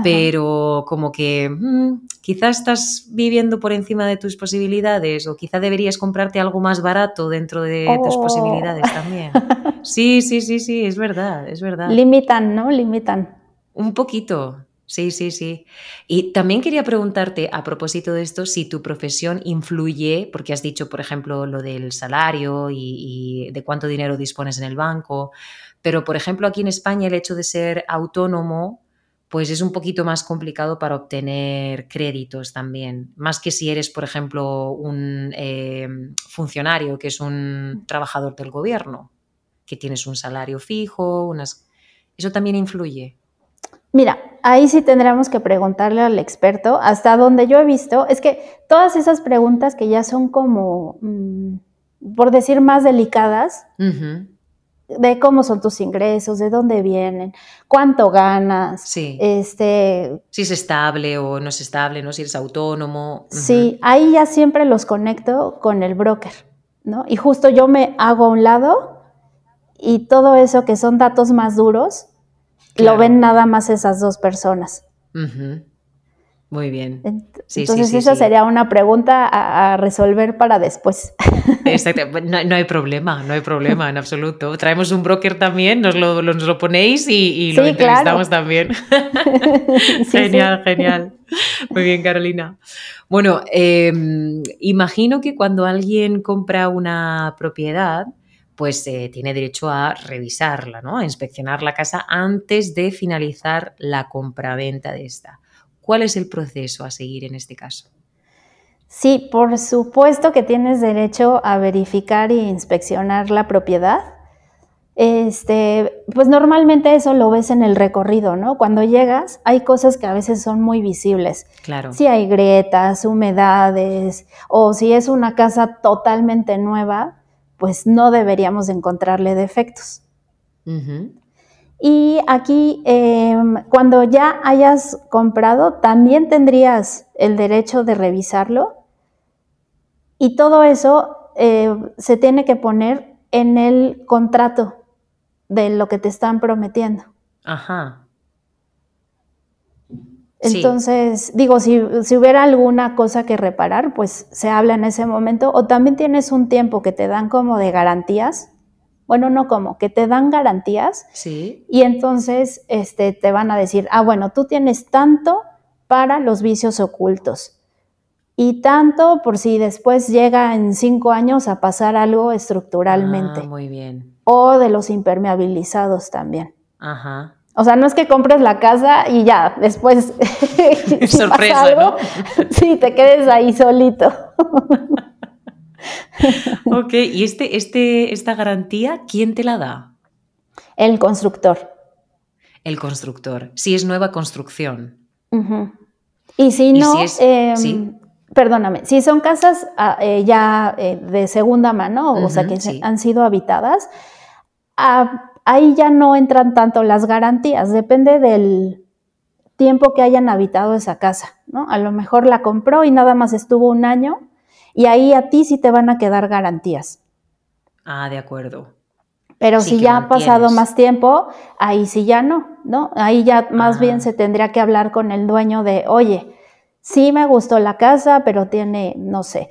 Speaker 2: Pero como que mm, quizá estás viviendo por encima de tus posibilidades o quizá deberías comprarte algo más barato dentro de tus oh. posibilidades también. Sí, sí, sí, sí, es verdad, es verdad.
Speaker 1: Limitan, ¿no? Limitan.
Speaker 2: Un poquito, Sí, sí, sí. Y también quería preguntarte a propósito de esto, si tu profesión influye, porque has dicho, por ejemplo, lo del salario y, de cuánto dinero dispones en el banco, pero, por ejemplo, aquí en España el hecho de ser autónomo, pues es un poquito más complicado para obtener créditos también, más que si eres, por ejemplo, un eh, funcionario, que es un trabajador del gobierno, que tienes un salario fijo, unas... ¿Eso también influye?
Speaker 1: Mira, ahí sí tendríamos que preguntarle al experto. Hasta donde yo he visto, es que todas esas preguntas que ya son como, mm, por decir, más delicadas, de cómo son tus ingresos, de dónde vienen, cuánto ganas,
Speaker 2: sí.
Speaker 1: este,
Speaker 2: si es estable o no es estable, no si eres autónomo.
Speaker 1: Sí, ahí ya siempre los conecto con el broker, ¿no? Y justo yo me hago a un lado y todo eso que son datos más duros, lo ven nada más esas dos personas.
Speaker 2: Muy bien.
Speaker 1: Entonces, esa sería una pregunta a, resolver para después.
Speaker 2: Exacto. No, hay problema, no hay problema en absoluto. Traemos un broker también, nos lo, nos lo ponéis y, lo entrevistamos también. genial, genial. Muy bien, Carolina. Bueno, em, imagino que cuando alguien compra una propiedad, pues eh, tiene derecho a revisarla, ¿no? a inspeccionar la casa antes de finalizar la compraventa de esta. ¿Cuál es el proceso a seguir en este caso?
Speaker 1: Sí, por supuesto que tienes derecho a verificar e inspeccionar la propiedad. Este, pues normalmente eso lo ves en el recorrido, ¿no? Cuando llegas hay cosas que a veces son muy visibles.
Speaker 2: Claro.
Speaker 1: Si hay grietas, humedades, o si es una casa totalmente nueva, pues no deberíamos encontrarle defectos. Y aquí, em, cuando ya hayas comprado, también tendrías el derecho de revisarlo. Y todo eso eh, se tiene que poner en el contrato de lo que te están prometiendo.
Speaker 2: Ajá.
Speaker 1: Entonces, digo, si, si, hubiera alguna cosa que reparar, pues se habla en ese momento. O también tienes un tiempo que te dan como de garantías. Bueno, no como, que te dan garantías.
Speaker 2: Sí.
Speaker 1: Y entonces este, te van a decir, ah, bueno, tú tienes tanto para los vicios ocultos. Y tanto por si después llega en cinco años a pasar algo estructuralmente.
Speaker 2: Ah, muy bien.
Speaker 1: O de los impermeabilizados también.
Speaker 2: Ajá.
Speaker 1: O sea, no es que compres la casa y ya, después.
Speaker 2: Sorpresa, ¿no?
Speaker 1: Sí, te quedes ahí solito.
Speaker 2: ok, ¿y este, este, esta garantía, quién te la da?
Speaker 1: El constructor.
Speaker 2: El constructor. Si es nueva construcción.
Speaker 1: Y si no, em, perdóname, si son casas ah, eh, ya eh, de segunda mano, o sea, que han sido habitadas, ah, ahí ya no entran tanto las garantías, depende del tiempo que hayan habitado esa casa, ¿no? A lo mejor la compró y nada más estuvo un año y ahí a ti sí te van a quedar garantías.
Speaker 2: Ah, de acuerdo.
Speaker 1: Pero si ya ha pasado más tiempo, ahí sí ya no, ¿no? Ahí ya más bien se tendría que hablar con el dueño de, oye, sí me gustó la casa, pero tiene, no sé,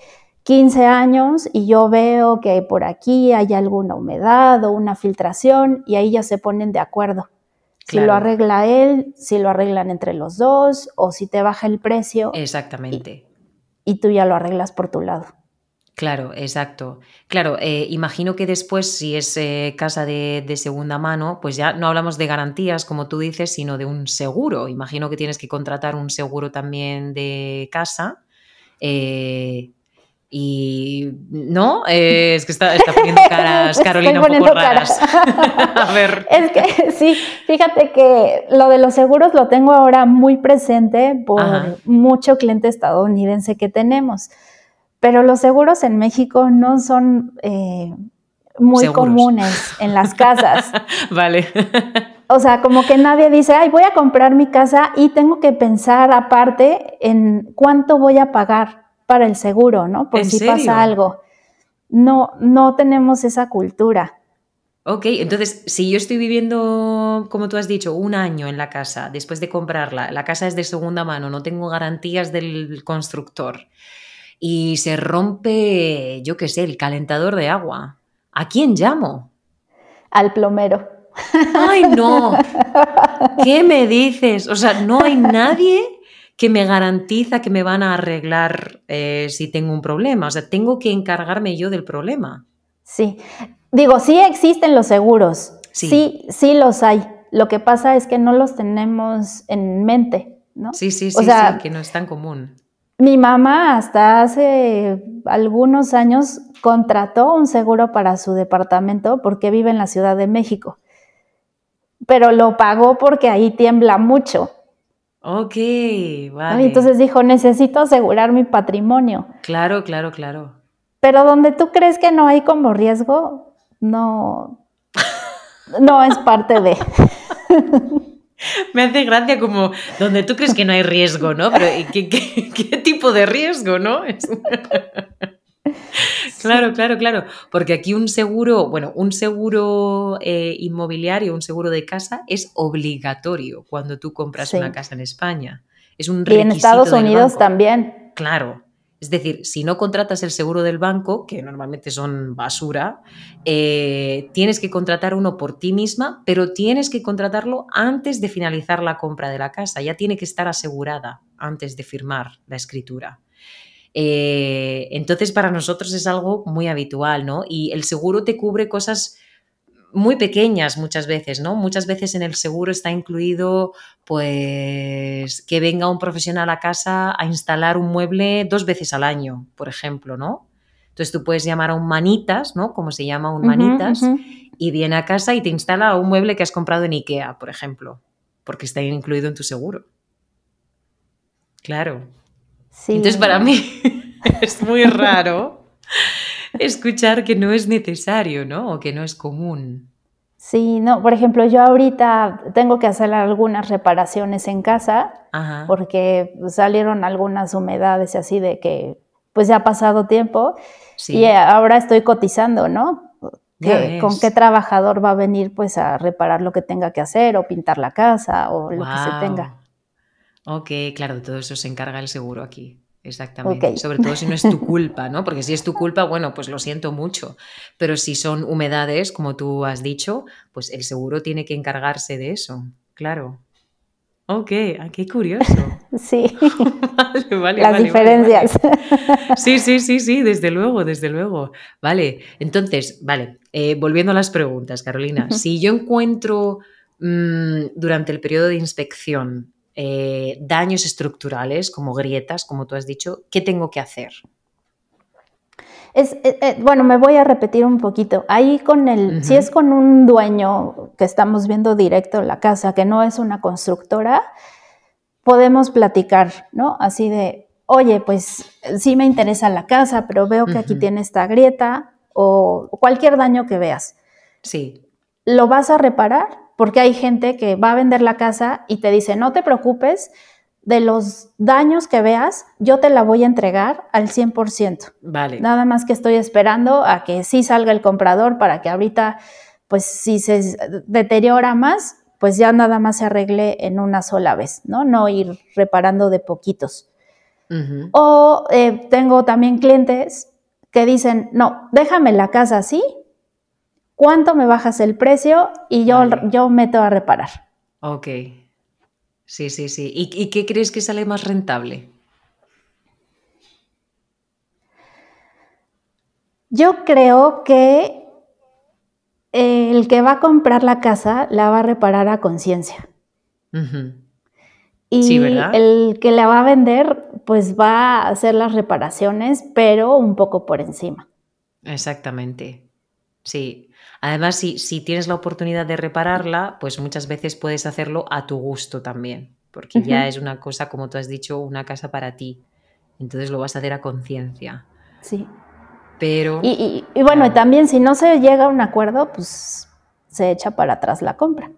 Speaker 1: 15 años y yo veo que por aquí hay alguna humedad o una filtración y ahí ya se ponen de acuerdo. Si lo arregla él, si lo arreglan entre los dos o si te baja el precio.
Speaker 2: Exactamente.
Speaker 1: Y, tú ya lo arreglas por tu lado.
Speaker 2: Claro, exacto. Claro, eh, imagino que después, si es eh, casa de, segunda mano, pues ya no hablamos de garantías, como tú dices, sino de un seguro. Imagino que tienes que contratar un seguro también de casa. Eh, y no, eh, es que está, poniendo caras Carolina un poco raras.
Speaker 1: a ver. Es que sí, fíjate que lo de los seguros lo tengo ahora muy presente por mucho cliente estadounidense que tenemos. Pero los seguros en México no son eh, muy comunes en las casas.
Speaker 2: vale.
Speaker 1: o sea, como que nadie dice, ay, voy a comprar mi casa y tengo que pensar aparte en cuánto voy a pagar para el seguro, ¿no? Por si pasa algo. No, no tenemos esa cultura.
Speaker 2: Ok, entonces, si yo estoy viviendo, como tú has dicho, un año en la casa, después de comprarla, la casa es de segunda mano, no tengo garantías del constructor y se rompe, yo qué sé, el calentador de agua, ¿a quién llamo?
Speaker 1: Al plomero.
Speaker 2: ¡Ay, no! ¿Qué me dices? O sea, no hay nadie que me garantiza que me van a arreglar eh, si tengo un problema. O sea, tengo que encargarme yo del problema.
Speaker 1: Sí, digo, sí existen los seguros. Sí, sí, los hay. Lo que pasa es que no los tenemos en mente, ¿no?
Speaker 2: Sí, sí, sí, sí, que no es tan común.
Speaker 1: Mi mamá hasta hace algunos años contrató un seguro para su departamento porque vive en la Ciudad de México, pero lo pagó porque ahí tiembla mucho.
Speaker 2: Ok, vale.
Speaker 1: Entonces dijo, necesito asegurar mi patrimonio.
Speaker 2: Claro, claro, claro.
Speaker 1: Pero donde tú crees que no hay como riesgo, no, no es parte de.
Speaker 2: Me hace gracia como donde tú crees que no hay riesgo, ¿no? Pero ¿qué, qué tipo de riesgo, no? Claro, claro, claro. Porque aquí un seguro, bueno, un seguro eh, inmobiliario, un seguro de casa es obligatorio cuando tú compras una casa en España. Es un requisito.
Speaker 1: Y en Estados Unidos también.
Speaker 2: Claro. Es decir, si no contratas el seguro del banco, que normalmente son basura, eh, tienes que contratar uno por ti misma, pero tienes que contratarlo antes de finalizar la compra de la casa. Ya tiene que estar asegurada antes de firmar la escritura. Eh, entonces, para nosotros es algo muy habitual, ¿no? Y el seguro te cubre cosas muy pequeñas muchas veces, ¿no? Muchas veces en el seguro está incluido, pues, que venga un profesional a casa a instalar un mueble dos veces al año, por ejemplo, ¿no? Entonces tú puedes llamar a un manitas, ¿no? Como se llama un manitas, y viene a casa y te instala un mueble que has comprado en Ikea, por ejemplo, porque está incluido en tu seguro. Claro. Entonces, para mí es muy raro escuchar que no es necesario, ¿no? O que no es común.
Speaker 1: Sí, no, por ejemplo, yo ahorita tengo que hacer algunas reparaciones en casa porque salieron algunas humedades y así de que pues ya ha pasado tiempo y ahora estoy cotizando, ¿no? con qué trabajador va a venir pues a reparar lo que tenga que hacer o pintar la casa o lo que se tenga.
Speaker 2: Ok, claro, todo eso se encarga el seguro aquí. Exactamente. Sobre todo si no es tu culpa, ¿no? Porque si es tu culpa, bueno, pues lo siento mucho. Pero si son humedades, como tú has dicho, pues el seguro tiene que encargarse de eso. Claro. Ok, ah, qué curioso.
Speaker 1: Sí.
Speaker 2: vale, vale,
Speaker 1: Las diferencias.
Speaker 2: Sí, sí, sí, sí, desde luego, desde luego. Vale, entonces, vale, eh, volviendo a las preguntas, Carolina. Si yo encuentro mm, durante el periodo de inspección eh, daños estructurales, como grietas, como tú has dicho, ¿qué tengo que hacer?
Speaker 1: Es, eh, bueno, me voy a repetir un poquito. Ahí con el, si es con un dueño que estamos viendo directo en la casa, que no es una constructora, podemos platicar, ¿no? Así de, oye, pues sí me interesa la casa, pero veo que aquí tiene esta grieta o cualquier daño que veas.
Speaker 2: Sí.
Speaker 1: ¿Lo vas a reparar? Porque hay gente que va a vender la casa y te dice, no te preocupes, de los daños que veas, yo te la voy a entregar al 100%.
Speaker 2: Vale.
Speaker 1: Nada más que estoy esperando a que sí salga el comprador para que ahorita, pues si se deteriora más, pues ya nada más se arregle en una sola vez, ¿no? No ir reparando de poquitos. O eh, tengo también clientes que dicen, no, déjame la casa así ¿Cuánto me bajas el precio? Y yo, yo meto a reparar.
Speaker 2: Ok. Sí, sí, sí. ¿Y, qué crees que sale más rentable?
Speaker 1: Yo creo que el que va a comprar la casa la va a reparar a conciencia. Y el que la va a vender, pues va a hacer las reparaciones, pero un poco por encima.
Speaker 2: Exactamente. Sí, Además, si, si, tienes la oportunidad de repararla, pues muchas veces puedes hacerlo a tu gusto también, porque ya es una cosa, como tú has dicho, una casa para ti. Entonces lo vas a hacer a conciencia.
Speaker 1: Sí.
Speaker 2: Pero...
Speaker 1: Y, bueno, también si no se llega a un acuerdo, pues se echa para atrás la compra.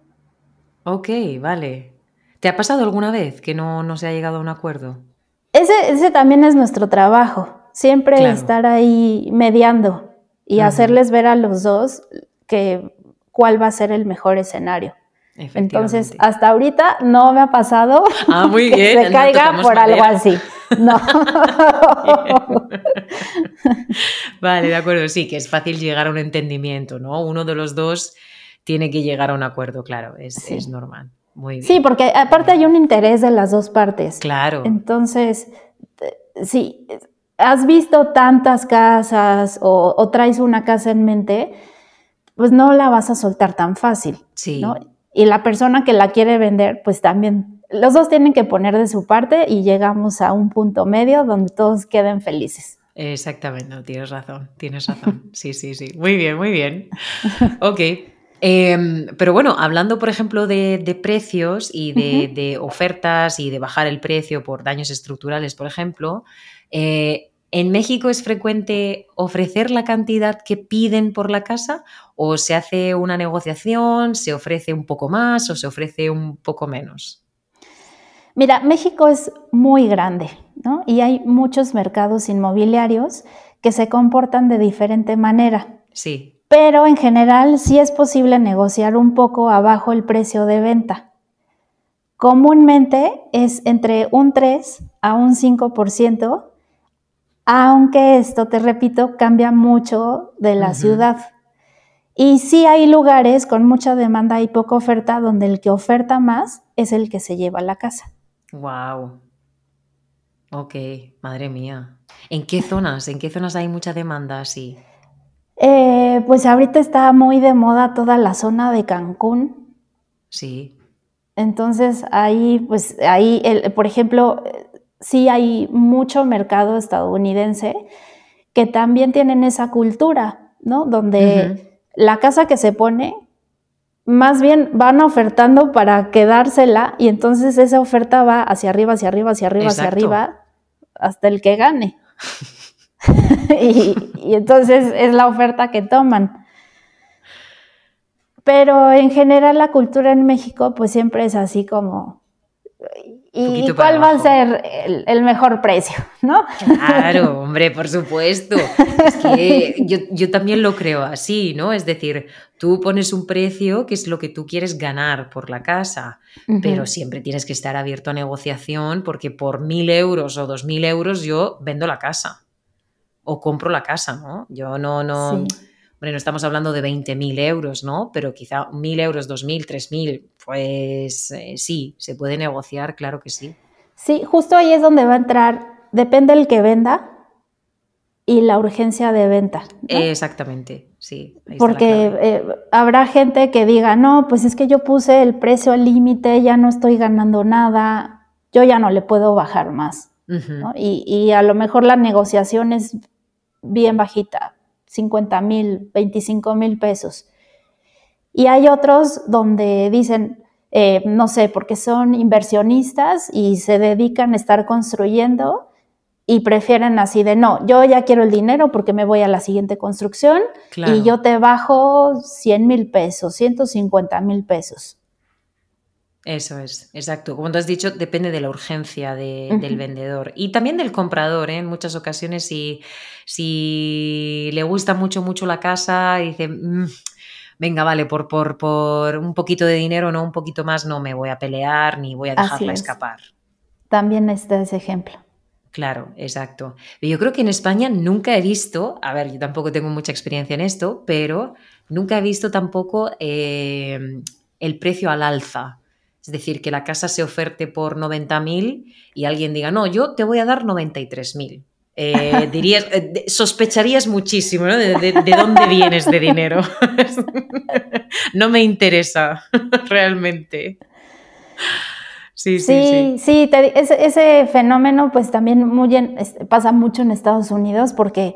Speaker 2: Ok, vale. ¿Te ha pasado alguna vez que no, no se ha llegado a un acuerdo?
Speaker 1: Ese, ese también es nuestro trabajo, siempre estar ahí mediando y hacerles ver a los dos que cuál va a ser el mejor escenario. Entonces, hasta ahorita no me ha pasado
Speaker 2: ah, muy
Speaker 1: que
Speaker 2: bien.
Speaker 1: se caiga por algo así. No.
Speaker 2: vale, de acuerdo. Sí, que es fácil llegar a un entendimiento, ¿no? Uno de los dos tiene que llegar a un acuerdo, claro, es, es normal. Muy bien.
Speaker 1: Sí, porque aparte hay un interés de las dos partes.
Speaker 2: Claro.
Speaker 1: Entonces, sí, has visto tantas casas o, o traes una casa en mente, pues no la vas a soltar tan fácil.
Speaker 2: Sí.
Speaker 1: ¿no? Y la persona que la quiere vender, pues también, los dos tienen que poner de su parte y llegamos a un punto medio donde todos queden felices.
Speaker 2: Exactamente, tienes razón, tienes razón. Sí, sí, sí. Muy bien, muy bien. Ok. Em, pero bueno, hablando, por ejemplo, de, precios y de, ofertas y de bajar el precio por daños estructurales, por ejemplo, eh, ¿En México es frecuente ofrecer la cantidad que piden por la casa o se hace una negociación, se ofrece un poco más o se ofrece un poco menos?
Speaker 1: Mira, México es muy grande ¿no? y hay muchos mercados inmobiliarios que se comportan de diferente manera.
Speaker 2: Sí.
Speaker 1: Pero en general sí es posible negociar un poco abajo el precio de venta. Comúnmente es entre un 3 a un 5% aunque esto, te repito, cambia mucho de la ciudad. Y sí hay lugares con mucha demanda y poca oferta donde el que oferta más es el que se lleva a la casa.
Speaker 2: Wow. Ok, madre mía. ¿En qué zonas? ¿En qué zonas hay mucha demanda así?
Speaker 1: Eh, pues ahorita está muy de moda toda la zona de Cancún.
Speaker 2: Sí.
Speaker 1: Entonces ahí, pues ahí, el, por ejemplo, sí hay mucho mercado estadounidense que también tienen esa cultura, ¿no? Donde la casa que se pone, más bien van ofertando para quedársela y entonces esa oferta va hacia arriba, hacia arriba, hacia arriba, hacia arriba, hasta el que gane. y, y entonces es la oferta que toman. Pero en general la cultura en México pues siempre es así como ¿Y cuál va a ser el, mejor precio? ¿no?
Speaker 2: Claro, hombre, por supuesto. Es que yo, también lo creo así, ¿no? Es decir, tú pones un precio que es lo que tú quieres ganar por la casa, pero siempre tienes que estar abierto a negociación porque por mil euros o dos mil euros yo vendo la casa o compro la casa, ¿no? Yo no, no... Bueno, no estamos hablando de 20.000 euros, ¿no? Pero quizá 1.000 euros, 2.000, 3.000, pues eh, sí, se puede negociar, claro que sí.
Speaker 1: Sí, justo ahí es donde va a entrar, depende el que venda y la urgencia de venta.
Speaker 2: Exactamente, sí.
Speaker 1: Porque eh, habrá gente que diga, no, pues es que yo puse el precio al límite, ya no estoy ganando nada, yo ya no le puedo bajar más. y, y a lo mejor la negociación es bien bajita, 50 mil, 25 mil pesos. Y hay otros donde dicen, eh, no sé, porque son inversionistas y se dedican a estar construyendo y prefieren así de, no, yo ya quiero el dinero porque me voy a la siguiente construcción y yo te bajo 100 mil pesos, 150 mil pesos.
Speaker 2: Eso es, exacto. Como tú has dicho, depende de la urgencia del vendedor y también del comprador. ¿eh? En muchas ocasiones, si, si, le gusta mucho, mucho la casa dice, mm, venga, vale, por, por, por, un poquito de dinero, no un poquito más, no me voy a pelear ni voy a dejarla escapar.
Speaker 1: También está ese ejemplo.
Speaker 2: Claro, exacto. Yo creo que en España nunca he visto, a ver, yo tampoco tengo mucha experiencia en esto, pero nunca he visto tampoco eh, el precio al alza es decir, que la casa se oferte por 90.000 y alguien diga, no, yo te voy a dar 93.000. Eh, dirías, eh, sospecharías muchísimo ¿no? de, dónde vienes de dinero. no me interesa realmente.
Speaker 1: Sí, sí, sí. sí ese, fenómeno pues también muy pasa mucho en Estados Unidos porque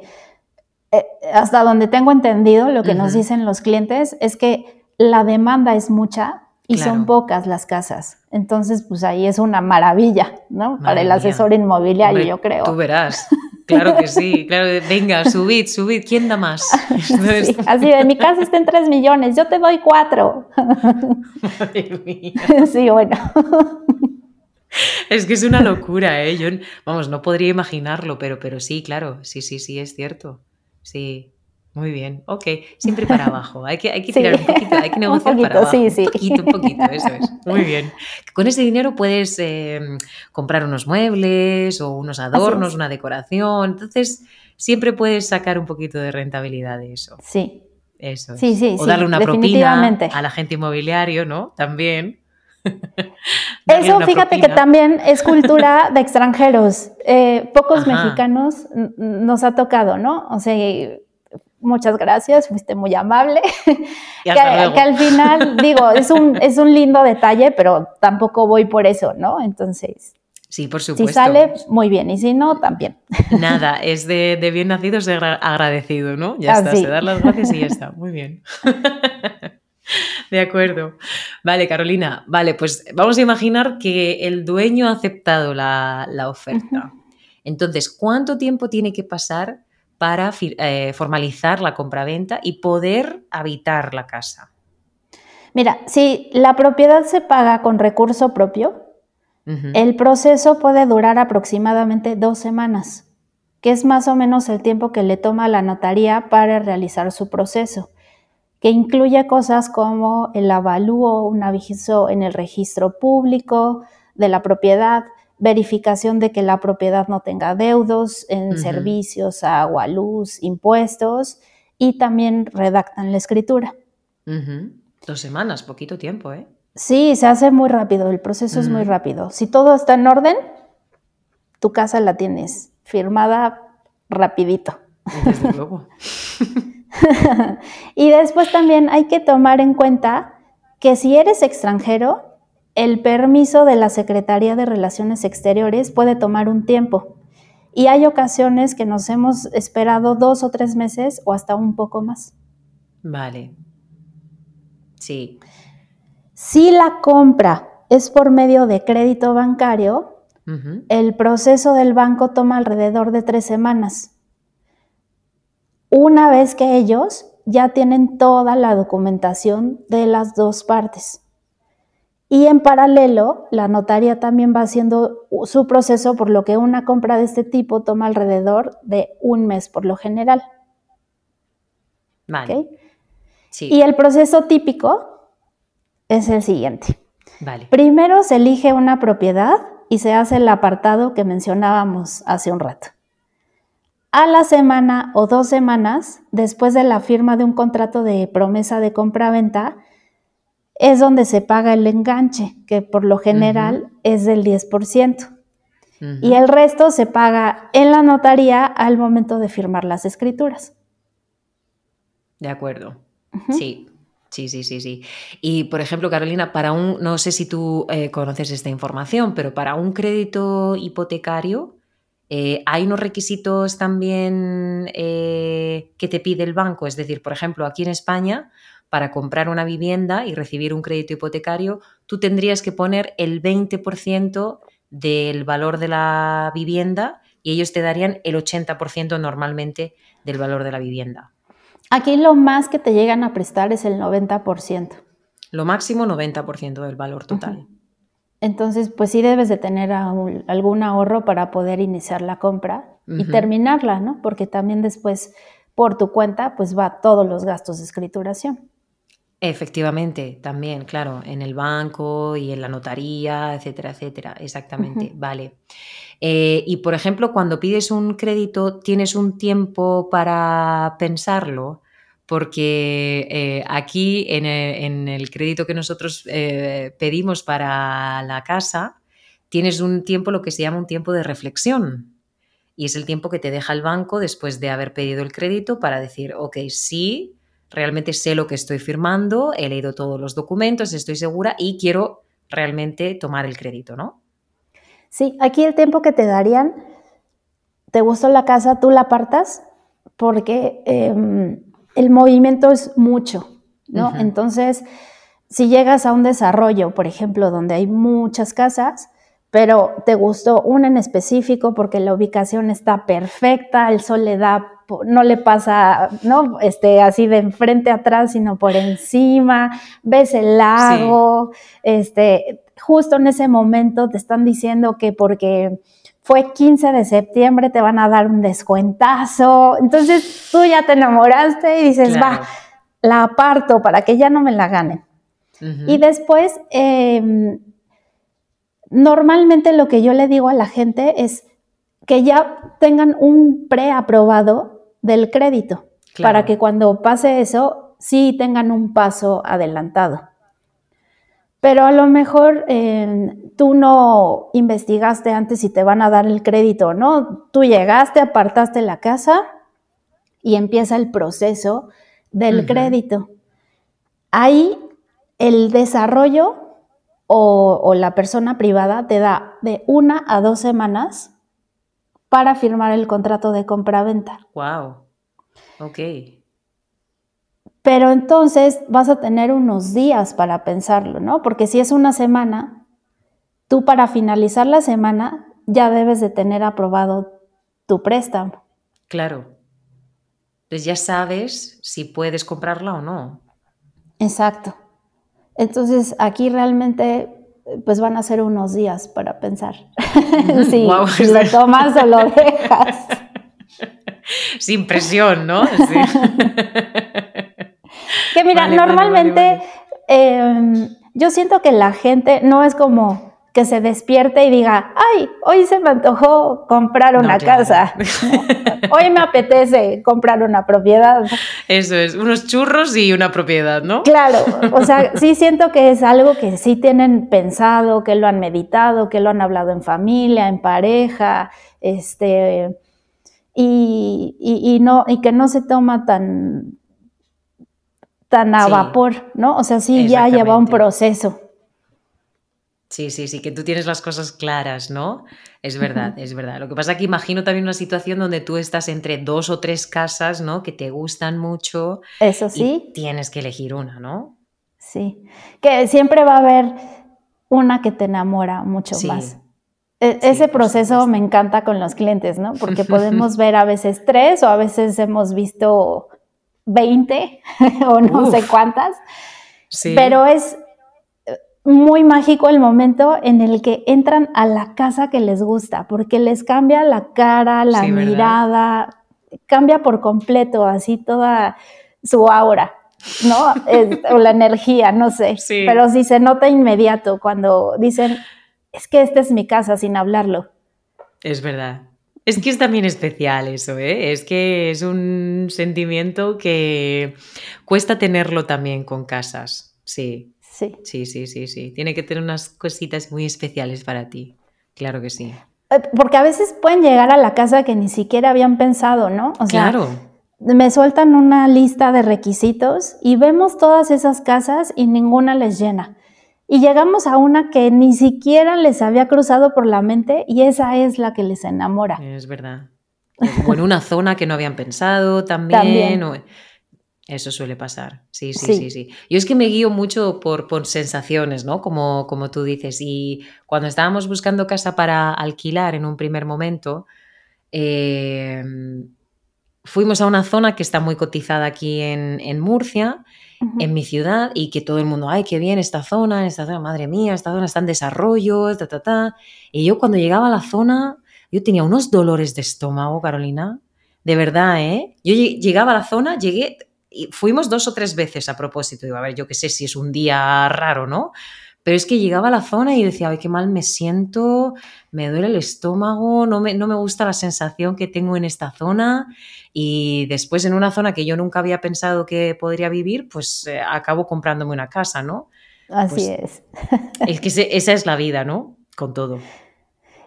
Speaker 1: eh, hasta donde tengo entendido, lo que nos dicen los clientes es que la demanda es mucha, y son pocas las casas. Entonces, pues ahí es una maravilla, ¿no? Para el asesor inmobiliario, yo creo.
Speaker 2: Tú verás. Claro que sí, claro, venga, subid, subid, ¿quién da más?
Speaker 1: así de mi casa está en 3 millones, yo te doy 4. Madre mía. Sí, bueno.
Speaker 2: Es que es una locura, ¿eh? Yo, vamos, no podría imaginarlo, pero, pero sí, claro, sí, sí, sí, es cierto. Sí. Muy bien, ok, siempre para abajo. Hay que, hay que tirar un poquito, hay que negociar para abajo. Sí, sí. Un poquito, un poquito, eso es. Muy bien. Con ese dinero puedes em, comprar unos muebles o unos adornos, una decoración. Entonces, siempre puedes sacar un poquito de rentabilidad de eso.
Speaker 1: Sí.
Speaker 2: Eso es. Sí, sí, o darle una propina al agente inmobiliario, ¿no? También.
Speaker 1: Eso, fíjate que también es cultura de extranjeros. Eh, pocos mexicanos nos ha tocado, ¿no? O sea, muchas gracias, fuiste muy amable. que, al final, digo, es un, es un lindo detalle, pero tampoco voy por eso, ¿no? Entonces.
Speaker 2: Sí, por supuesto.
Speaker 1: Si sale, muy bien, y si no, también.
Speaker 2: Nada, es de, bien nacido ser agradecido, ¿no? Ya está, se dar las gracias y ya está, muy bien. De acuerdo. Vale, Carolina, vale, pues vamos a imaginar que el dueño ha aceptado la, la oferta. Entonces, ¿cuánto tiempo tiene que pasar para eh, formalizar la compraventa y poder habitar la casa?
Speaker 1: Mira, si la propiedad se paga con recurso propio, el proceso puede durar aproximadamente dos semanas, que es más o menos el tiempo que le toma a la notaría para realizar su proceso, que incluye cosas como el avalúo, un aviso en el registro público de la propiedad, verificación de que la propiedad no tenga deudos en servicios, agua, luz, impuestos y también redactan la escritura.
Speaker 2: Dos semanas, poquito tiempo, ¿eh?
Speaker 1: Sí, se hace muy rápido, el proceso es muy rápido. Si todo está en orden, tu casa la tienes firmada rapidito.
Speaker 2: Desde luego.
Speaker 1: y después también hay que tomar en cuenta que si eres extranjero, el permiso de la Secretaría de Relaciones Exteriores puede tomar un tiempo y hay ocasiones que nos hemos esperado dos o tres meses o hasta un poco más.
Speaker 2: Vale. Sí.
Speaker 1: Si la compra es por medio de crédito bancario, el proceso del banco toma alrededor de tres semanas. Una vez que ellos ya tienen toda la documentación de las dos partes. Y en paralelo, la notaría también va haciendo su proceso, por lo que una compra de este tipo toma alrededor de un mes por lo general.
Speaker 2: Vale.
Speaker 1: Y el proceso típico es el siguiente.
Speaker 2: Vale.
Speaker 1: Primero se elige una propiedad y se hace el apartado que mencionábamos hace un rato. A la semana o dos semanas después de la firma de un contrato de promesa de compra-venta, es donde se paga el enganche, que por lo general es del 10%. Y el resto se paga en la notaría al momento de firmar las escrituras.
Speaker 2: De acuerdo. Sí. Sí, sí, sí, sí. Y por ejemplo, Carolina, para un, no sé si tú eh, conoces esta información, pero para un crédito hipotecario, eh, ¿hay unos requisitos también eh, que te pide el banco? Es decir, por ejemplo, aquí en España, para comprar una vivienda y recibir un crédito hipotecario, tú tendrías que poner el 20% del valor de la vivienda y ellos te darían el 80% normalmente del valor de la vivienda.
Speaker 1: Aquí lo más que te llegan a prestar es el 90%.
Speaker 2: Lo máximo 90% del valor total.
Speaker 1: Entonces, pues sí debes de tener algún ahorro para poder iniciar la compra y terminarla, ¿no? Porque también después, por tu cuenta, pues va todos los gastos de escrituración.
Speaker 2: Efectivamente, también, claro, en el banco y en la notaría, etcétera, etcétera. Exactamente, vale. Eh, y por ejemplo, cuando pides un crédito, ¿tienes un tiempo para pensarlo? Porque eh, aquí en el, crédito que nosotros eh, pedimos para la casa, tienes un tiempo, lo que se llama un tiempo de reflexión. Y es el tiempo que te deja el banco después de haber pedido el crédito para decir, ok, sí, realmente sé lo que estoy firmando, he leído todos los documentos, estoy segura y quiero realmente tomar el crédito, ¿no?
Speaker 1: Sí, aquí el tiempo que te darían, te gustó la casa, tú la apartas porque em, el movimiento es mucho, ¿no? Entonces, si llegas a un desarrollo, por ejemplo, donde hay muchas casas, pero te gustó una en específico porque la ubicación está perfecta, el sol le da, no le pasa, ¿no? Este, así de enfrente atrás, sino por encima, ves el lago, este, justo en ese momento te están diciendo que porque fue 15 de septiembre te van a dar un descuentazo, entonces tú ya te enamoraste y dices, va, la aparto para que ya no me la ganen. Y después, eh, Normalmente lo que yo le digo a la gente es que ya tengan un preaprobado del crédito para que cuando pase eso sí tengan un paso adelantado. Pero a lo mejor eh, tú no investigaste antes si te van a dar el crédito, ¿no? Tú llegaste, apartaste la casa y empieza el proceso del crédito. Ahí el desarrollo o, la persona privada te da de una a dos semanas para firmar el contrato de compra-venta.
Speaker 2: Wow. Ok.
Speaker 1: Pero entonces vas a tener unos días para pensarlo, ¿no? Porque si es una semana, tú para finalizar la semana ya debes de tener aprobado tu préstamo.
Speaker 2: Claro. Entonces ya sabes si puedes comprarla o no.
Speaker 1: Exacto. Entonces aquí realmente pues van a ser unos días para pensar. Si, lo tomas o lo dejas.
Speaker 2: Sin presión, ¿no?
Speaker 1: que mira, normalmente em, yo siento que la gente no es como que se despierte y diga, ay, hoy se me antojó comprar una casa, hoy me apetece comprar una propiedad.
Speaker 2: Eso es, unos churros y una propiedad, ¿no?
Speaker 1: Claro, o sea, sí siento que es algo que sí tienen pensado, que lo han meditado, que lo han hablado en familia, en pareja, este, y, no, y que no se toma tan, tan a vapor, ¿no? O sea, sí ya lleva un proceso.
Speaker 2: Sí, sí, sí, que tú tienes las cosas claras, ¿no? Es verdad, es verdad. Lo que pasa es que imagino también una situación donde tú estás entre dos o tres casas, ¿no? Que te gustan mucho.
Speaker 1: Eso sí.
Speaker 2: Y tienes que elegir una, ¿no?
Speaker 1: Sí. Que siempre va a haber una que te enamora mucho más. E, ese proceso me encanta con los clientes, ¿no? Porque podemos ver a veces tres o a veces hemos visto 20 o no sé cuántas. Sí. Pero es muy mágico el momento en el que entran a la casa que les gusta, porque les cambia la cara, la mirada, cambia por completo, así toda su aura, ¿no? o la energía, no sé. Pero sí se nota inmediato cuando dicen, es que esta es mi casa sin hablarlo.
Speaker 2: Es verdad. Es que es también especial eso, ¿eh? Es que es un sentimiento que cuesta tenerlo también con casas, sí.
Speaker 1: Sí.
Speaker 2: Sí, sí, sí, sí. Tiene que tener unas cositas muy especiales para ti. Claro que sí.
Speaker 1: Eh, porque a veces pueden llegar a la casa que ni siquiera habían pensado, ¿no?
Speaker 2: O sea, claro.
Speaker 1: Me sueltan una lista de requisitos y vemos todas esas casas y ninguna les llena. Y llegamos a una que ni siquiera les había cruzado por la mente y esa es la que les enamora.
Speaker 2: Es verdad. O en una zona que no habían pensado también. Eso suele pasar. Sí, sí, sí, sí, Yo es que me guío mucho por, por sensaciones, ¿no? Como, como tú dices. Y cuando estábamos buscando casa para alquilar en un primer momento, em, fuimos a una zona que está muy cotizada aquí en, en Murcia en mi ciudad y que todo el mundo, ay, qué bien esta zona, esta zona, madre mía, esta zona está en desarrollo, ta, ta, ta. Y yo cuando llegaba a la zona, yo tenía unos dolores de estómago, Carolina. De verdad, ¿eh? Yo llegaba a la zona, llegué, y fuimos dos o tres veces a propósito. Digo, a ver, yo qué sé si es un día raro, ¿no? Pero es que llegaba a la zona y decía, ay, qué mal me siento, me duele el estómago, no me, no me gusta la sensación que tengo en esta zona. Y después en una zona que yo nunca había pensado que podría vivir, pues eh, acabo comprándome una casa, ¿no?
Speaker 1: Así pues
Speaker 2: es. Es que esa es la vida, ¿no? Con todo.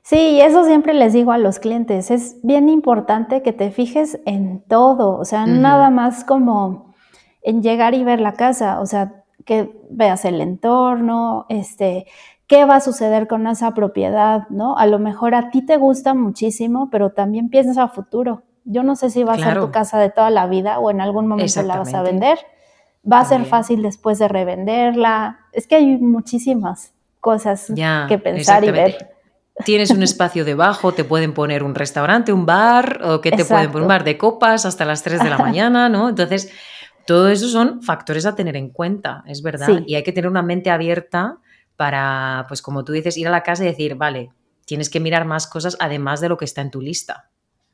Speaker 1: Sí, eso siempre les digo a los clientes. Es bien importante que te fijes en todo, o sea, nada más como en llegar y ver la casa, o sea, que veas el entorno, este, qué va a suceder con esa propiedad, ¿no? A lo mejor a ti te gusta muchísimo, pero también piensas a futuro. Yo no sé si va a ser tu casa de toda la vida o en algún momento la vas a vender. Va a ser fácil después de revenderla. Es que hay muchísimas cosas que pensar y ver.
Speaker 2: Tienes un espacio debajo, te pueden poner un restaurante, un bar, o que te pueden poner un bar de copas hasta las 3 de la mañana, ¿no? Entonces, todo eso son factores a tener en cuenta, es verdad. Y hay que tener una mente abierta para, pues como tú dices, ir a la casa y decir, vale, tienes que mirar más cosas además de lo que está en tu lista.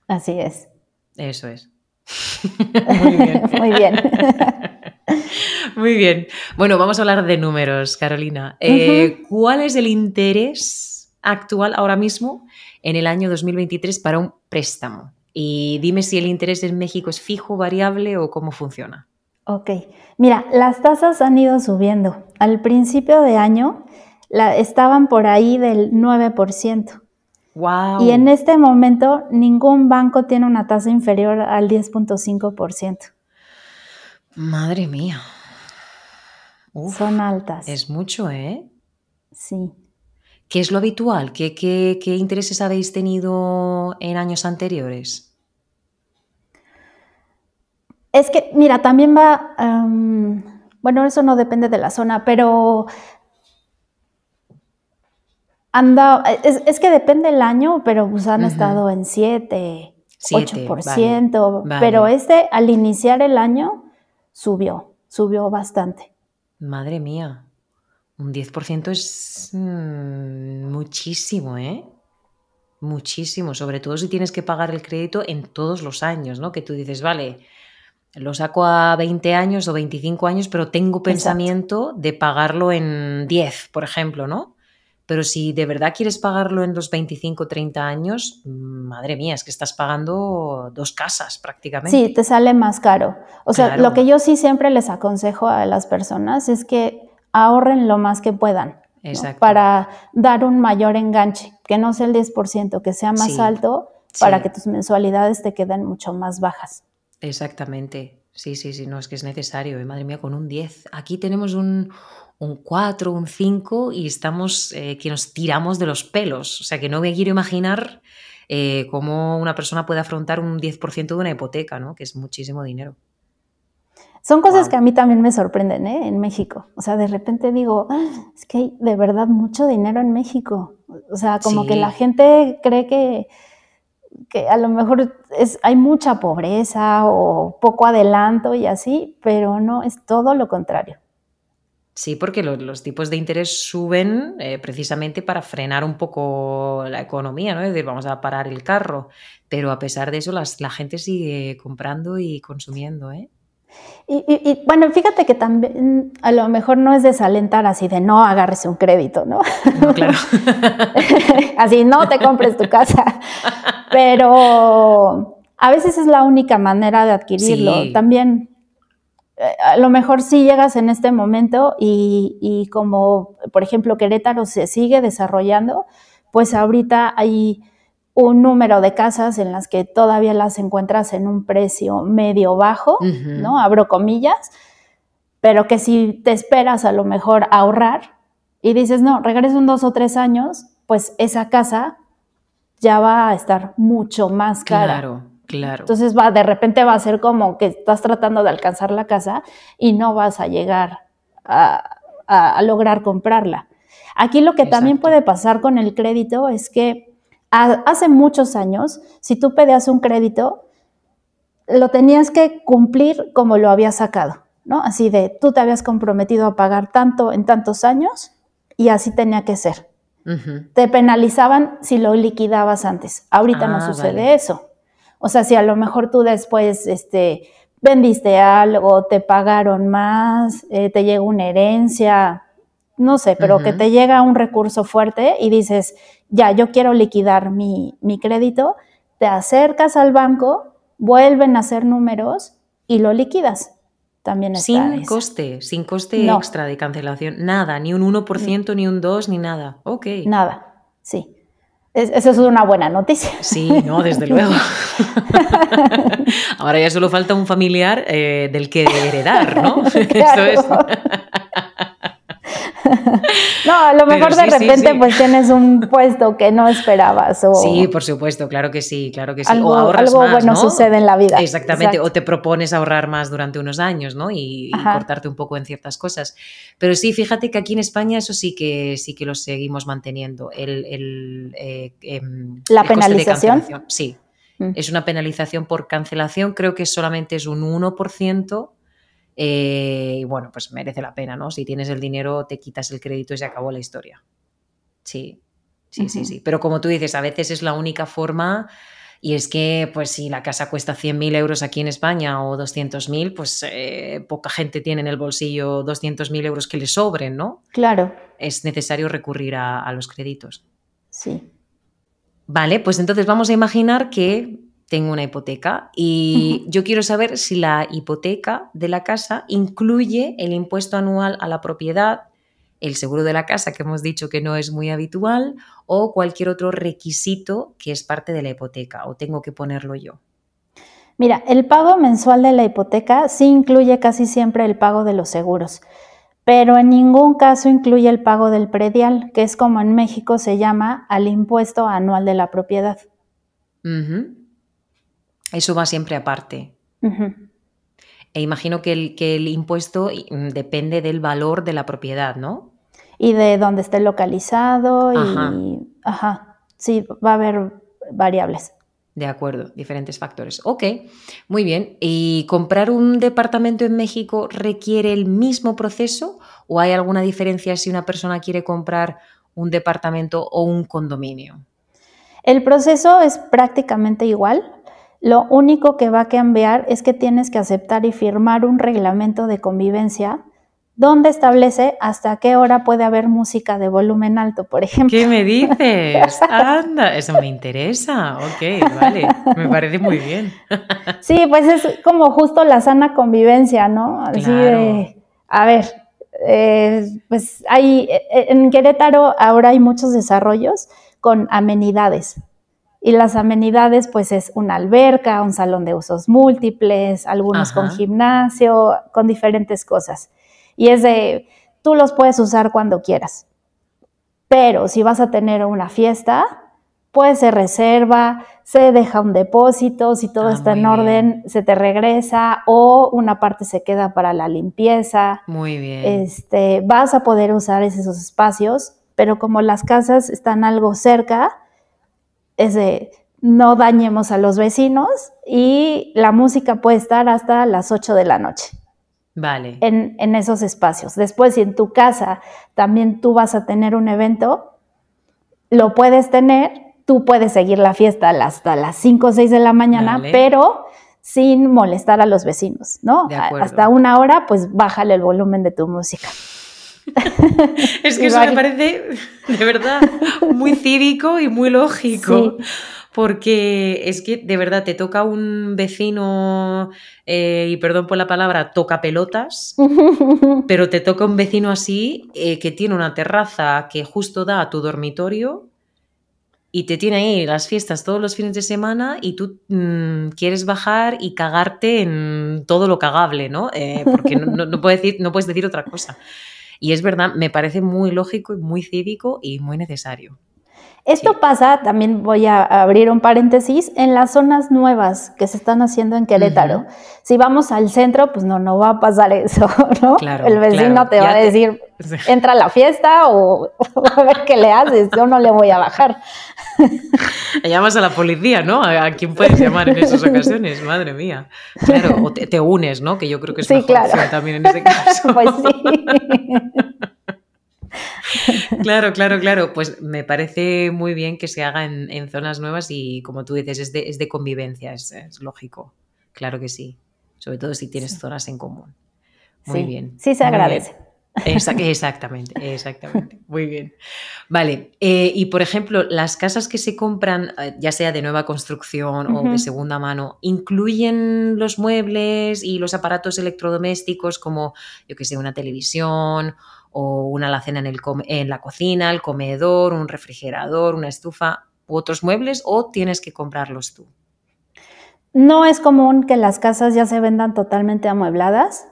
Speaker 1: Así es.
Speaker 2: Eso es.
Speaker 1: Muy bien. Muy bien.
Speaker 2: Muy bien. Bueno, vamos a hablar de números, Carolina. Eh, ¿Cuál es el interés actual ahora mismo en el año 2023 para un préstamo? Y dime si el interés en México es fijo, variable o cómo funciona.
Speaker 1: Ok, mira, las tasas han ido subiendo. Al principio de año estaban por ahí del 9%.
Speaker 2: Wow.
Speaker 1: Y en este momento ningún banco tiene una tasa inferior al 10.5%.
Speaker 2: Madre mía.
Speaker 1: Son altas.
Speaker 2: Es mucho, ¿eh?
Speaker 1: Sí.
Speaker 2: ¿Qué es lo habitual? ¿Qué, qué, qué intereses habéis tenido en años anteriores?
Speaker 1: Es que, mira, también va, bueno, eso no depende de la zona, pero anda, es, que depende el año, pero pues han estado en 7, 8%, pero este al iniciar el año subió, subió bastante.
Speaker 2: Madre mía, un 10% es mm, muchísimo, ¿eh? Muchísimo, sobre todo si tienes que pagar el crédito en todos los años, ¿no? Que tú dices, vale, lo saco a 20 años o 25 años, pero tengo pensamiento de pagarlo en 10, por ejemplo, ¿no? Pero si de verdad quieres pagarlo en los 25 o 30 años, madre mía, es que estás pagando dos casas prácticamente.
Speaker 1: Sí, te sale más caro. O sea, lo que yo sí siempre les aconsejo a las personas es que ahorren lo más que puedan. Para dar un mayor enganche, que no sea el 10%, que sea más alto, para que tus mensualidades te queden mucho más bajas.
Speaker 2: Exactamente. Sí, sí, sí, no, es que es necesario, ¿eh? madre mía, con un 10. Aquí tenemos un, un 4, un 5 y estamos eh, que nos tiramos de los pelos. O sea, que no me quiero imaginar eh, cómo una persona puede afrontar un 10% de una hipoteca, ¿no? Que es muchísimo dinero.
Speaker 1: Son cosas que a mí también me sorprenden, ¿eh? En México. O sea, de repente digo, ah, es que hay de verdad mucho dinero en México. O sea, como que la gente cree que que a lo mejor es, hay mucha pobreza o poco adelanto y así, pero no, es todo lo contrario.
Speaker 2: Sí, porque los, tipos de interés suben eh, precisamente para frenar un poco la economía, ¿no? Es decir, vamos a parar el carro. Pero a pesar de eso, la gente sigue comprando y consumiendo, ¿eh?
Speaker 1: Y, bueno, fíjate que también a lo mejor no es desalentar así de no agarres un crédito, ¿no? No, claro. así no te compres tu casa. Pero a veces es la única manera de adquirirlo. También eh, a lo mejor sí llegas en este momento y, y, como, por ejemplo, Querétaro se sigue desarrollando, pues ahorita hay un número de casas en las que todavía las encuentras en un precio medio bajo, ¿no? Abro comillas, pero que si te esperas a lo mejor ahorrar y dices, no, regreso en dos o tres años, pues esa casa ya va a estar mucho más cara.
Speaker 2: Claro, claro.
Speaker 1: Entonces va, de repente va a ser como que estás tratando de alcanzar la casa y no vas a llegar a, lograr comprarla. Aquí lo que también puede pasar con el crédito es que hace muchos años, si tú pedías un crédito, lo tenías que cumplir como lo habías sacado, ¿no? Así de, tú te habías comprometido a pagar tanto en tantos años y así tenía que ser. Te penalizaban si lo liquidabas antes. Ahorita no ah, sucede eso. O sea, si a lo mejor tú después este, vendiste algo, te pagaron más, eh, te llegó una herencia, no sé, pero que te llega un recurso fuerte y dices, ya, yo quiero liquidar mi, crédito, te acercas al banco, vuelven a hacer números y lo liquidas. También
Speaker 2: sin coste, sin coste extra de cancelación, nada, ni un 1%, ni un 2, ni nada. Ok.
Speaker 1: Nada, sí. eso es una buena noticia.
Speaker 2: Sí, no, desde luego. Ahora ya solo falta un familiar eh, del que heredar, ¿no? Eso es.
Speaker 1: no, a lo mejor de repente pues tienes un puesto que no esperabas. O
Speaker 2: sí, por supuesto, claro que sí, claro que sí.
Speaker 1: Algo,
Speaker 2: o
Speaker 1: ahorras algo bueno sucede en la vida.
Speaker 2: Exactamente, o te propones ahorrar más durante unos años, ¿no? Y, cortarte un poco en ciertas cosas. Pero sí, fíjate que aquí en España eso sí que sí que lo seguimos manteniendo. El, eh, em,
Speaker 1: la penalización.
Speaker 2: sí. Mm. Es una penalización por cancelación, creo que solamente es un 1%, eh, y bueno, pues merece la pena, ¿no? Si tienes el dinero, te quitas el crédito y se acabó la historia. Sí, sí, sí, sí. Pero como tú dices, a veces es la única forma. Y es que, pues si la casa cuesta 100.000 euros aquí en España o 200.000, pues eh, poca gente tiene en el bolsillo 200.000 euros que le sobren, ¿no?
Speaker 1: Claro.
Speaker 2: Es necesario recurrir a, a los créditos.
Speaker 1: Sí.
Speaker 2: Vale, pues entonces vamos a imaginar que tengo una hipoteca y yo quiero saber si la hipoteca de la casa incluye el impuesto anual a la propiedad, el seguro de la casa, que hemos dicho que no es muy habitual, o cualquier otro requisito que es parte de la hipoteca, o tengo que ponerlo yo.
Speaker 1: Mira, el pago mensual de la hipoteca sí incluye casi siempre el pago de los seguros, pero en ningún caso incluye el pago del predial, que es como en México se llama al impuesto anual de la propiedad.
Speaker 2: Eso va siempre aparte. E imagino que el, que el impuesto mm, depende del valor de la propiedad, ¿no?
Speaker 1: Y de dónde esté localizado y... Ajá. Sí, va a haber variables.
Speaker 2: De acuerdo, diferentes factores. Ok, muy bien. ¿Y comprar un departamento en México requiere el mismo proceso o hay alguna diferencia si una persona quiere comprar un departamento o un condominio?
Speaker 1: El proceso es prácticamente igual. Lo único que va a cambiar es que tienes que aceptar y firmar un reglamento de convivencia donde establece hasta qué hora puede haber música de volumen alto, por ejemplo.
Speaker 2: ¿Qué me dices? Anda, eso me interesa. Ok, vale, me parece muy bien.
Speaker 1: Sí, pues es como justo la sana convivencia, ¿no? Así de, a ver, eh, pues hay, eh, en Querétaro ahora hay muchos desarrollos con amenidades. Y las amenidades, pues es una alberca, un salón de usos múltiples, algunos con gimnasio, con diferentes cosas. Y es de, tú los puedes usar cuando quieras. Pero si vas a tener una fiesta, pues se reserva, se deja un depósito, si todo ah, está en orden, se te regresa o una parte se queda para la limpieza.
Speaker 2: Muy bien.
Speaker 1: Este, vas a poder usar esos espacios, pero como las casas están algo cerca, es de no dañemos a los vecinos y la música puede estar hasta las 8 de la noche.
Speaker 2: Vale.
Speaker 1: En, en esos espacios. Después, si en tu casa también tú vas a tener un evento, lo puedes tener, tú puedes seguir la fiesta hasta las 5 o 6 de la mañana,
Speaker 2: Vale.
Speaker 1: pero sin molestar a los vecinos, ¿no?
Speaker 2: De.
Speaker 1: Hasta una hora, pues bájale el volumen de tu música.
Speaker 2: Es que eso me parece, de verdad, muy cívico y muy lógico.
Speaker 1: Sí.
Speaker 2: Porque es que de verdad te toca un vecino, eh, y perdón por la palabra, toca pelotas, pero te toca un vecino así eh, que tiene una terraza que justo da a tu dormitorio y te tiene ahí las fiestas todos los fines de semana y tú mm, quieres bajar y cagarte en todo lo cagable, ¿no? Eh, porque no, no- no puedes decir, no puedes decir otra cosa. Y es verdad, me parece muy lógico y muy cívico y muy necesario.
Speaker 1: Esto
Speaker 2: Sí.
Speaker 1: pasa, también voy a abrir un paréntesis, en las zonas nuevas que se están haciendo en Querétaro. Si vamos al centro, pues no, no va a pasar eso, ¿no?
Speaker 2: Claro,
Speaker 1: El vecino
Speaker 2: claro,
Speaker 1: te va
Speaker 2: ya
Speaker 1: a
Speaker 2: te-
Speaker 1: decir, entra a la fiesta o a ver qué le haces, yo no le voy a bajar.
Speaker 2: Llamas a la policía, ¿no? ¿A, quién puedes llamar en esas ocasiones? Madre mía. Claro, o te, te unes, ¿no? Que yo creo que es
Speaker 1: Sí,
Speaker 2: mejor
Speaker 1: claro.
Speaker 2: también en ese caso.
Speaker 1: Pues sí.
Speaker 2: Claro, claro, claro. Pues me parece muy bien que se haga en, en zonas nuevas y, como tú dices, es de, es de convivencia, es, es lógico. Claro que sí. Sobre todo si tienes zonas en común. Muy
Speaker 1: Sí,
Speaker 2: bien.
Speaker 1: Sí se agradece.
Speaker 2: Exac- exactamente, exactamente. Muy bien. Vale. eh, y por ejemplo, las casas que se compran, eh, ya sea de nueva construcción o de segunda mano, ¿incluyen los muebles y los aparatos electrodomésticos como, yo que sé, una televisión o una alacena en, el com- en la cocina, el comedor, un refrigerador, una estufa u otros muebles o tienes que comprarlos tú?
Speaker 1: No es común que las casas ya se vendan totalmente amuebladas.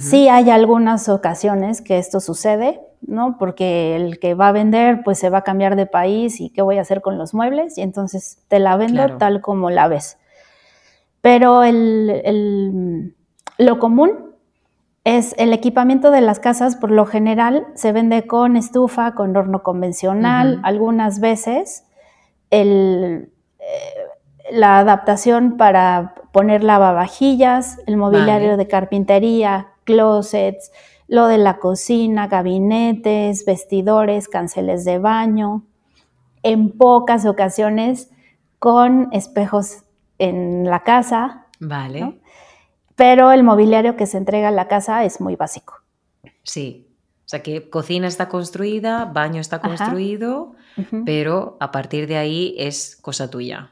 Speaker 1: Sí hay algunas ocasiones que esto sucede, ¿no? Porque el que va a vender, pues se va a cambiar de país y qué voy a hacer con los muebles y entonces te la vendo
Speaker 2: Claro.
Speaker 1: tal como la ves. Pero el, el- lo común es el equipamiento de las casas, por lo general se vende con estufa, con horno convencional, algunas veces el, eh, la adaptación para poner lavavajillas, el mobiliario
Speaker 2: Vale.
Speaker 1: de carpintería, closets, lo de la cocina, gabinetes, vestidores, canceles de baño, en pocas ocasiones con espejos en la casa,
Speaker 2: Vale.
Speaker 1: ¿no? pero el mobiliario que se entrega a la casa es muy básico.
Speaker 2: Sí. O sea que cocina está construida, baño está construido, pero a partir de ahí es cosa tuya.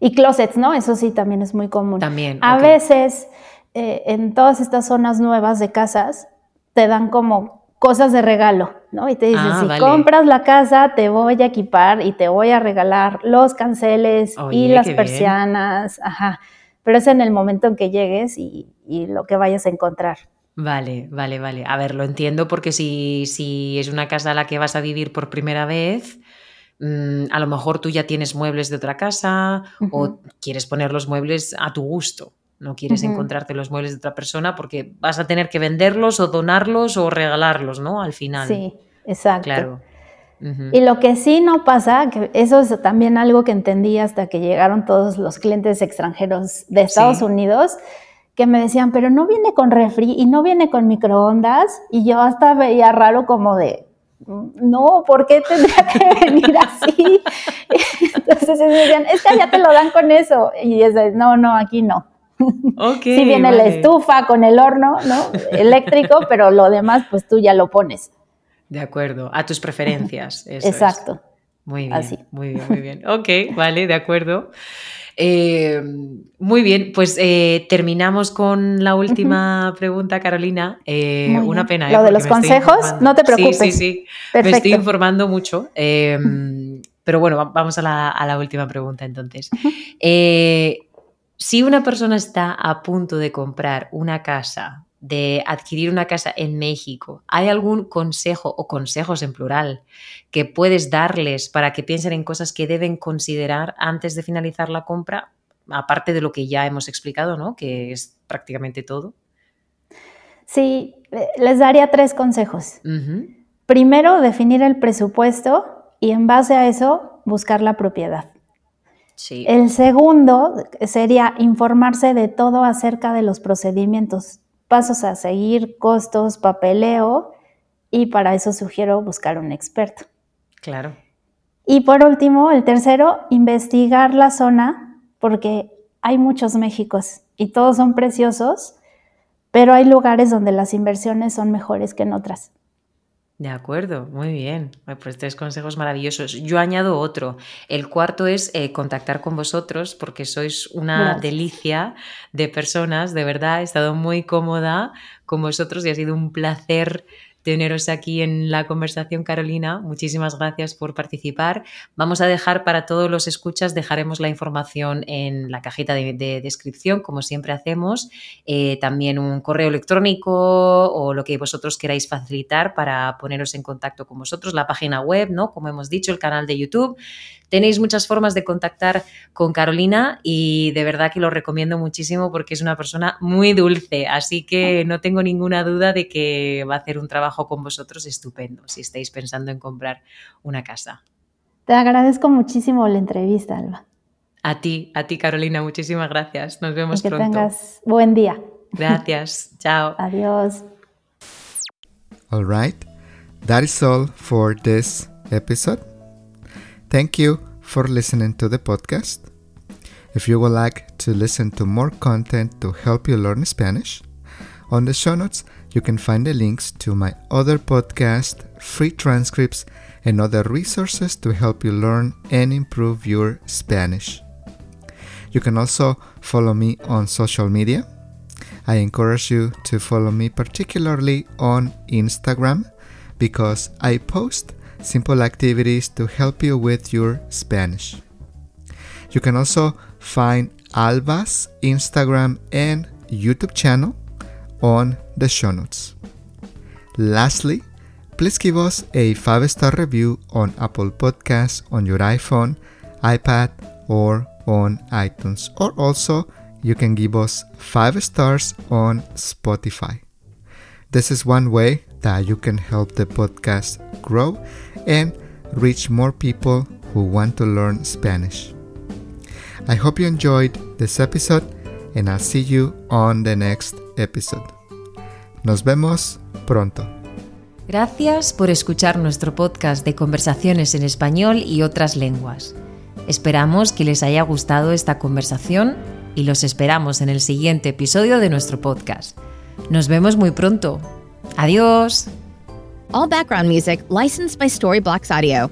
Speaker 1: Y closets, ¿no? Eso sí también es muy común.
Speaker 2: También.
Speaker 1: A
Speaker 2: ok.
Speaker 1: veces eh, en todas estas zonas nuevas de casas te dan como cosas de regalo, ¿no? Y te dicen,
Speaker 2: Ah,
Speaker 1: si
Speaker 2: vale.
Speaker 1: compras la casa, te voy a equipar y te voy a regalar los canceles
Speaker 2: Oye,
Speaker 1: y las
Speaker 2: qué bien.
Speaker 1: persianas, ajá. Pero es en el momento en que llegues y, y lo que vayas a encontrar.
Speaker 2: Vale, vale, vale. A ver, lo entiendo porque si, si es una casa a la que vas a vivir por primera vez, mm, a lo mejor tú ya tienes muebles de otra casa o quieres poner los muebles a tu gusto. No quieres encontrarte los muebles de otra persona porque vas a tener que venderlos o donarlos o regalarlos, ¿no? Al final.
Speaker 1: Sí, exacto.
Speaker 2: Claro.
Speaker 1: Y lo que sí no pasa, que eso es también algo que entendí hasta que llegaron todos los clientes extranjeros de Estados
Speaker 2: Sí.
Speaker 1: Unidos, que me decían, pero no viene con refri y no viene con microondas. Y yo hasta veía raro como de, no, ¿por qué tendría que venir así? Entonces ellos decían, es que ya te lo dan con eso. Y es de, no, no, aquí no.
Speaker 2: Ok,
Speaker 1: sí viene la estufa con el horno, ¿no? Eléctrico, pero lo demás, pues tú ya lo pones.
Speaker 2: De acuerdo, a tus preferencias. eso es.
Speaker 1: Exacto.
Speaker 2: Muy bien,
Speaker 1: Así.
Speaker 2: muy bien, muy bien. Ok, vale, de acuerdo. Eh, muy bien, pues eh, terminamos con la última pregunta, Carolina. Eh, una pena. ¿eh?
Speaker 1: Lo de los
Speaker 2: me
Speaker 1: consejos, no te
Speaker 2: Sí,
Speaker 1: preocupes.
Speaker 2: Sí, sí, me
Speaker 1: Perfecto.
Speaker 2: estoy informando mucho. eh, pero bueno, va- vamos a la, a la última pregunta entonces. Si una persona está a punto de comprar una casa, de adquirir una casa en México, ¿hay algún consejo o consejos en plural que puedes darles para que piensen en cosas que deben considerar antes de finalizar la compra? Aparte de lo que ya hemos explicado, ¿no? Que es prácticamente todo.
Speaker 1: Sí, les daría tres consejos. Primero, definir el presupuesto y en base a eso buscar la propiedad.
Speaker 2: Sí.
Speaker 1: El segundo sería informarse de todo acerca de los procedimientos pasos a seguir, costos, papeleo, y para eso sugiero buscar un experto.
Speaker 2: Claro.
Speaker 1: Y por último, el tercero, investigar la zona, porque hay muchos Méxicos y todos son preciosos, pero hay lugares donde las inversiones son mejores que en otras.
Speaker 2: De acuerdo, muy bien. Pues tres consejos maravillosos. Yo añado otro. El cuarto es eh, contactar con vosotros porque sois una delicia de personas. De verdad, he estado muy cómoda con vosotros y ha sido un placer teneros aquí en la conversación, Carolina. Muchísimas gracias por participar. Vamos a dejar para todos los escuchas, dejaremos la información en la cajita de, descripción, como siempre hacemos. Eh, también un correo electrónico o lo que vosotros queráis facilitar para poneros en contacto con vosotros, la página web, ¿no? Como hemos dicho, el canal de YouTube. Tenéis muchas formas de contactar con Carolina y de verdad que lo recomiendo muchísimo porque es una persona muy dulce, así que no tengo ninguna duda de que va a hacer un trabajo con vosotros estupendo si estáis pensando en comprar una casa.
Speaker 1: Te agradezco muchísimo la entrevista, Alba.
Speaker 2: A ti, a ti Carolina, muchísimas gracias. Nos vemos
Speaker 1: que
Speaker 2: pronto.
Speaker 1: Que tengas buen día.
Speaker 2: Gracias. Chao.
Speaker 1: Adiós.
Speaker 3: All right. That is all for this episode. Thank you for listening to the podcast. If you would like to listen to more content to help you learn Spanish, on the show notes you can find the links to my other podcast, free transcripts, and other resources to help you learn and improve your Spanish. You can also follow me on social media. I encourage you to follow me particularly on Instagram because I post simple activities to help you with your Spanish. You can also find Alba's Instagram and YouTube channel on the show notes. Lastly, please give us a 5 star review on Apple Podcasts on your iPhone, iPad, or on iTunes. Or also, you can give us 5 stars on Spotify. This is one way that you can help the podcast grow and reach more people who want to learn Spanish. I hope you enjoyed this episode and I'll see you on the next episode. Nos vemos pronto.
Speaker 2: Gracias por escuchar nuestro podcast de conversaciones en español y otras lenguas. Esperamos que les haya gustado esta conversación y los esperamos en el siguiente episodio de nuestro podcast. Nos vemos muy pronto. Adiós.
Speaker 4: All background music licensed by Storyblocks Audio.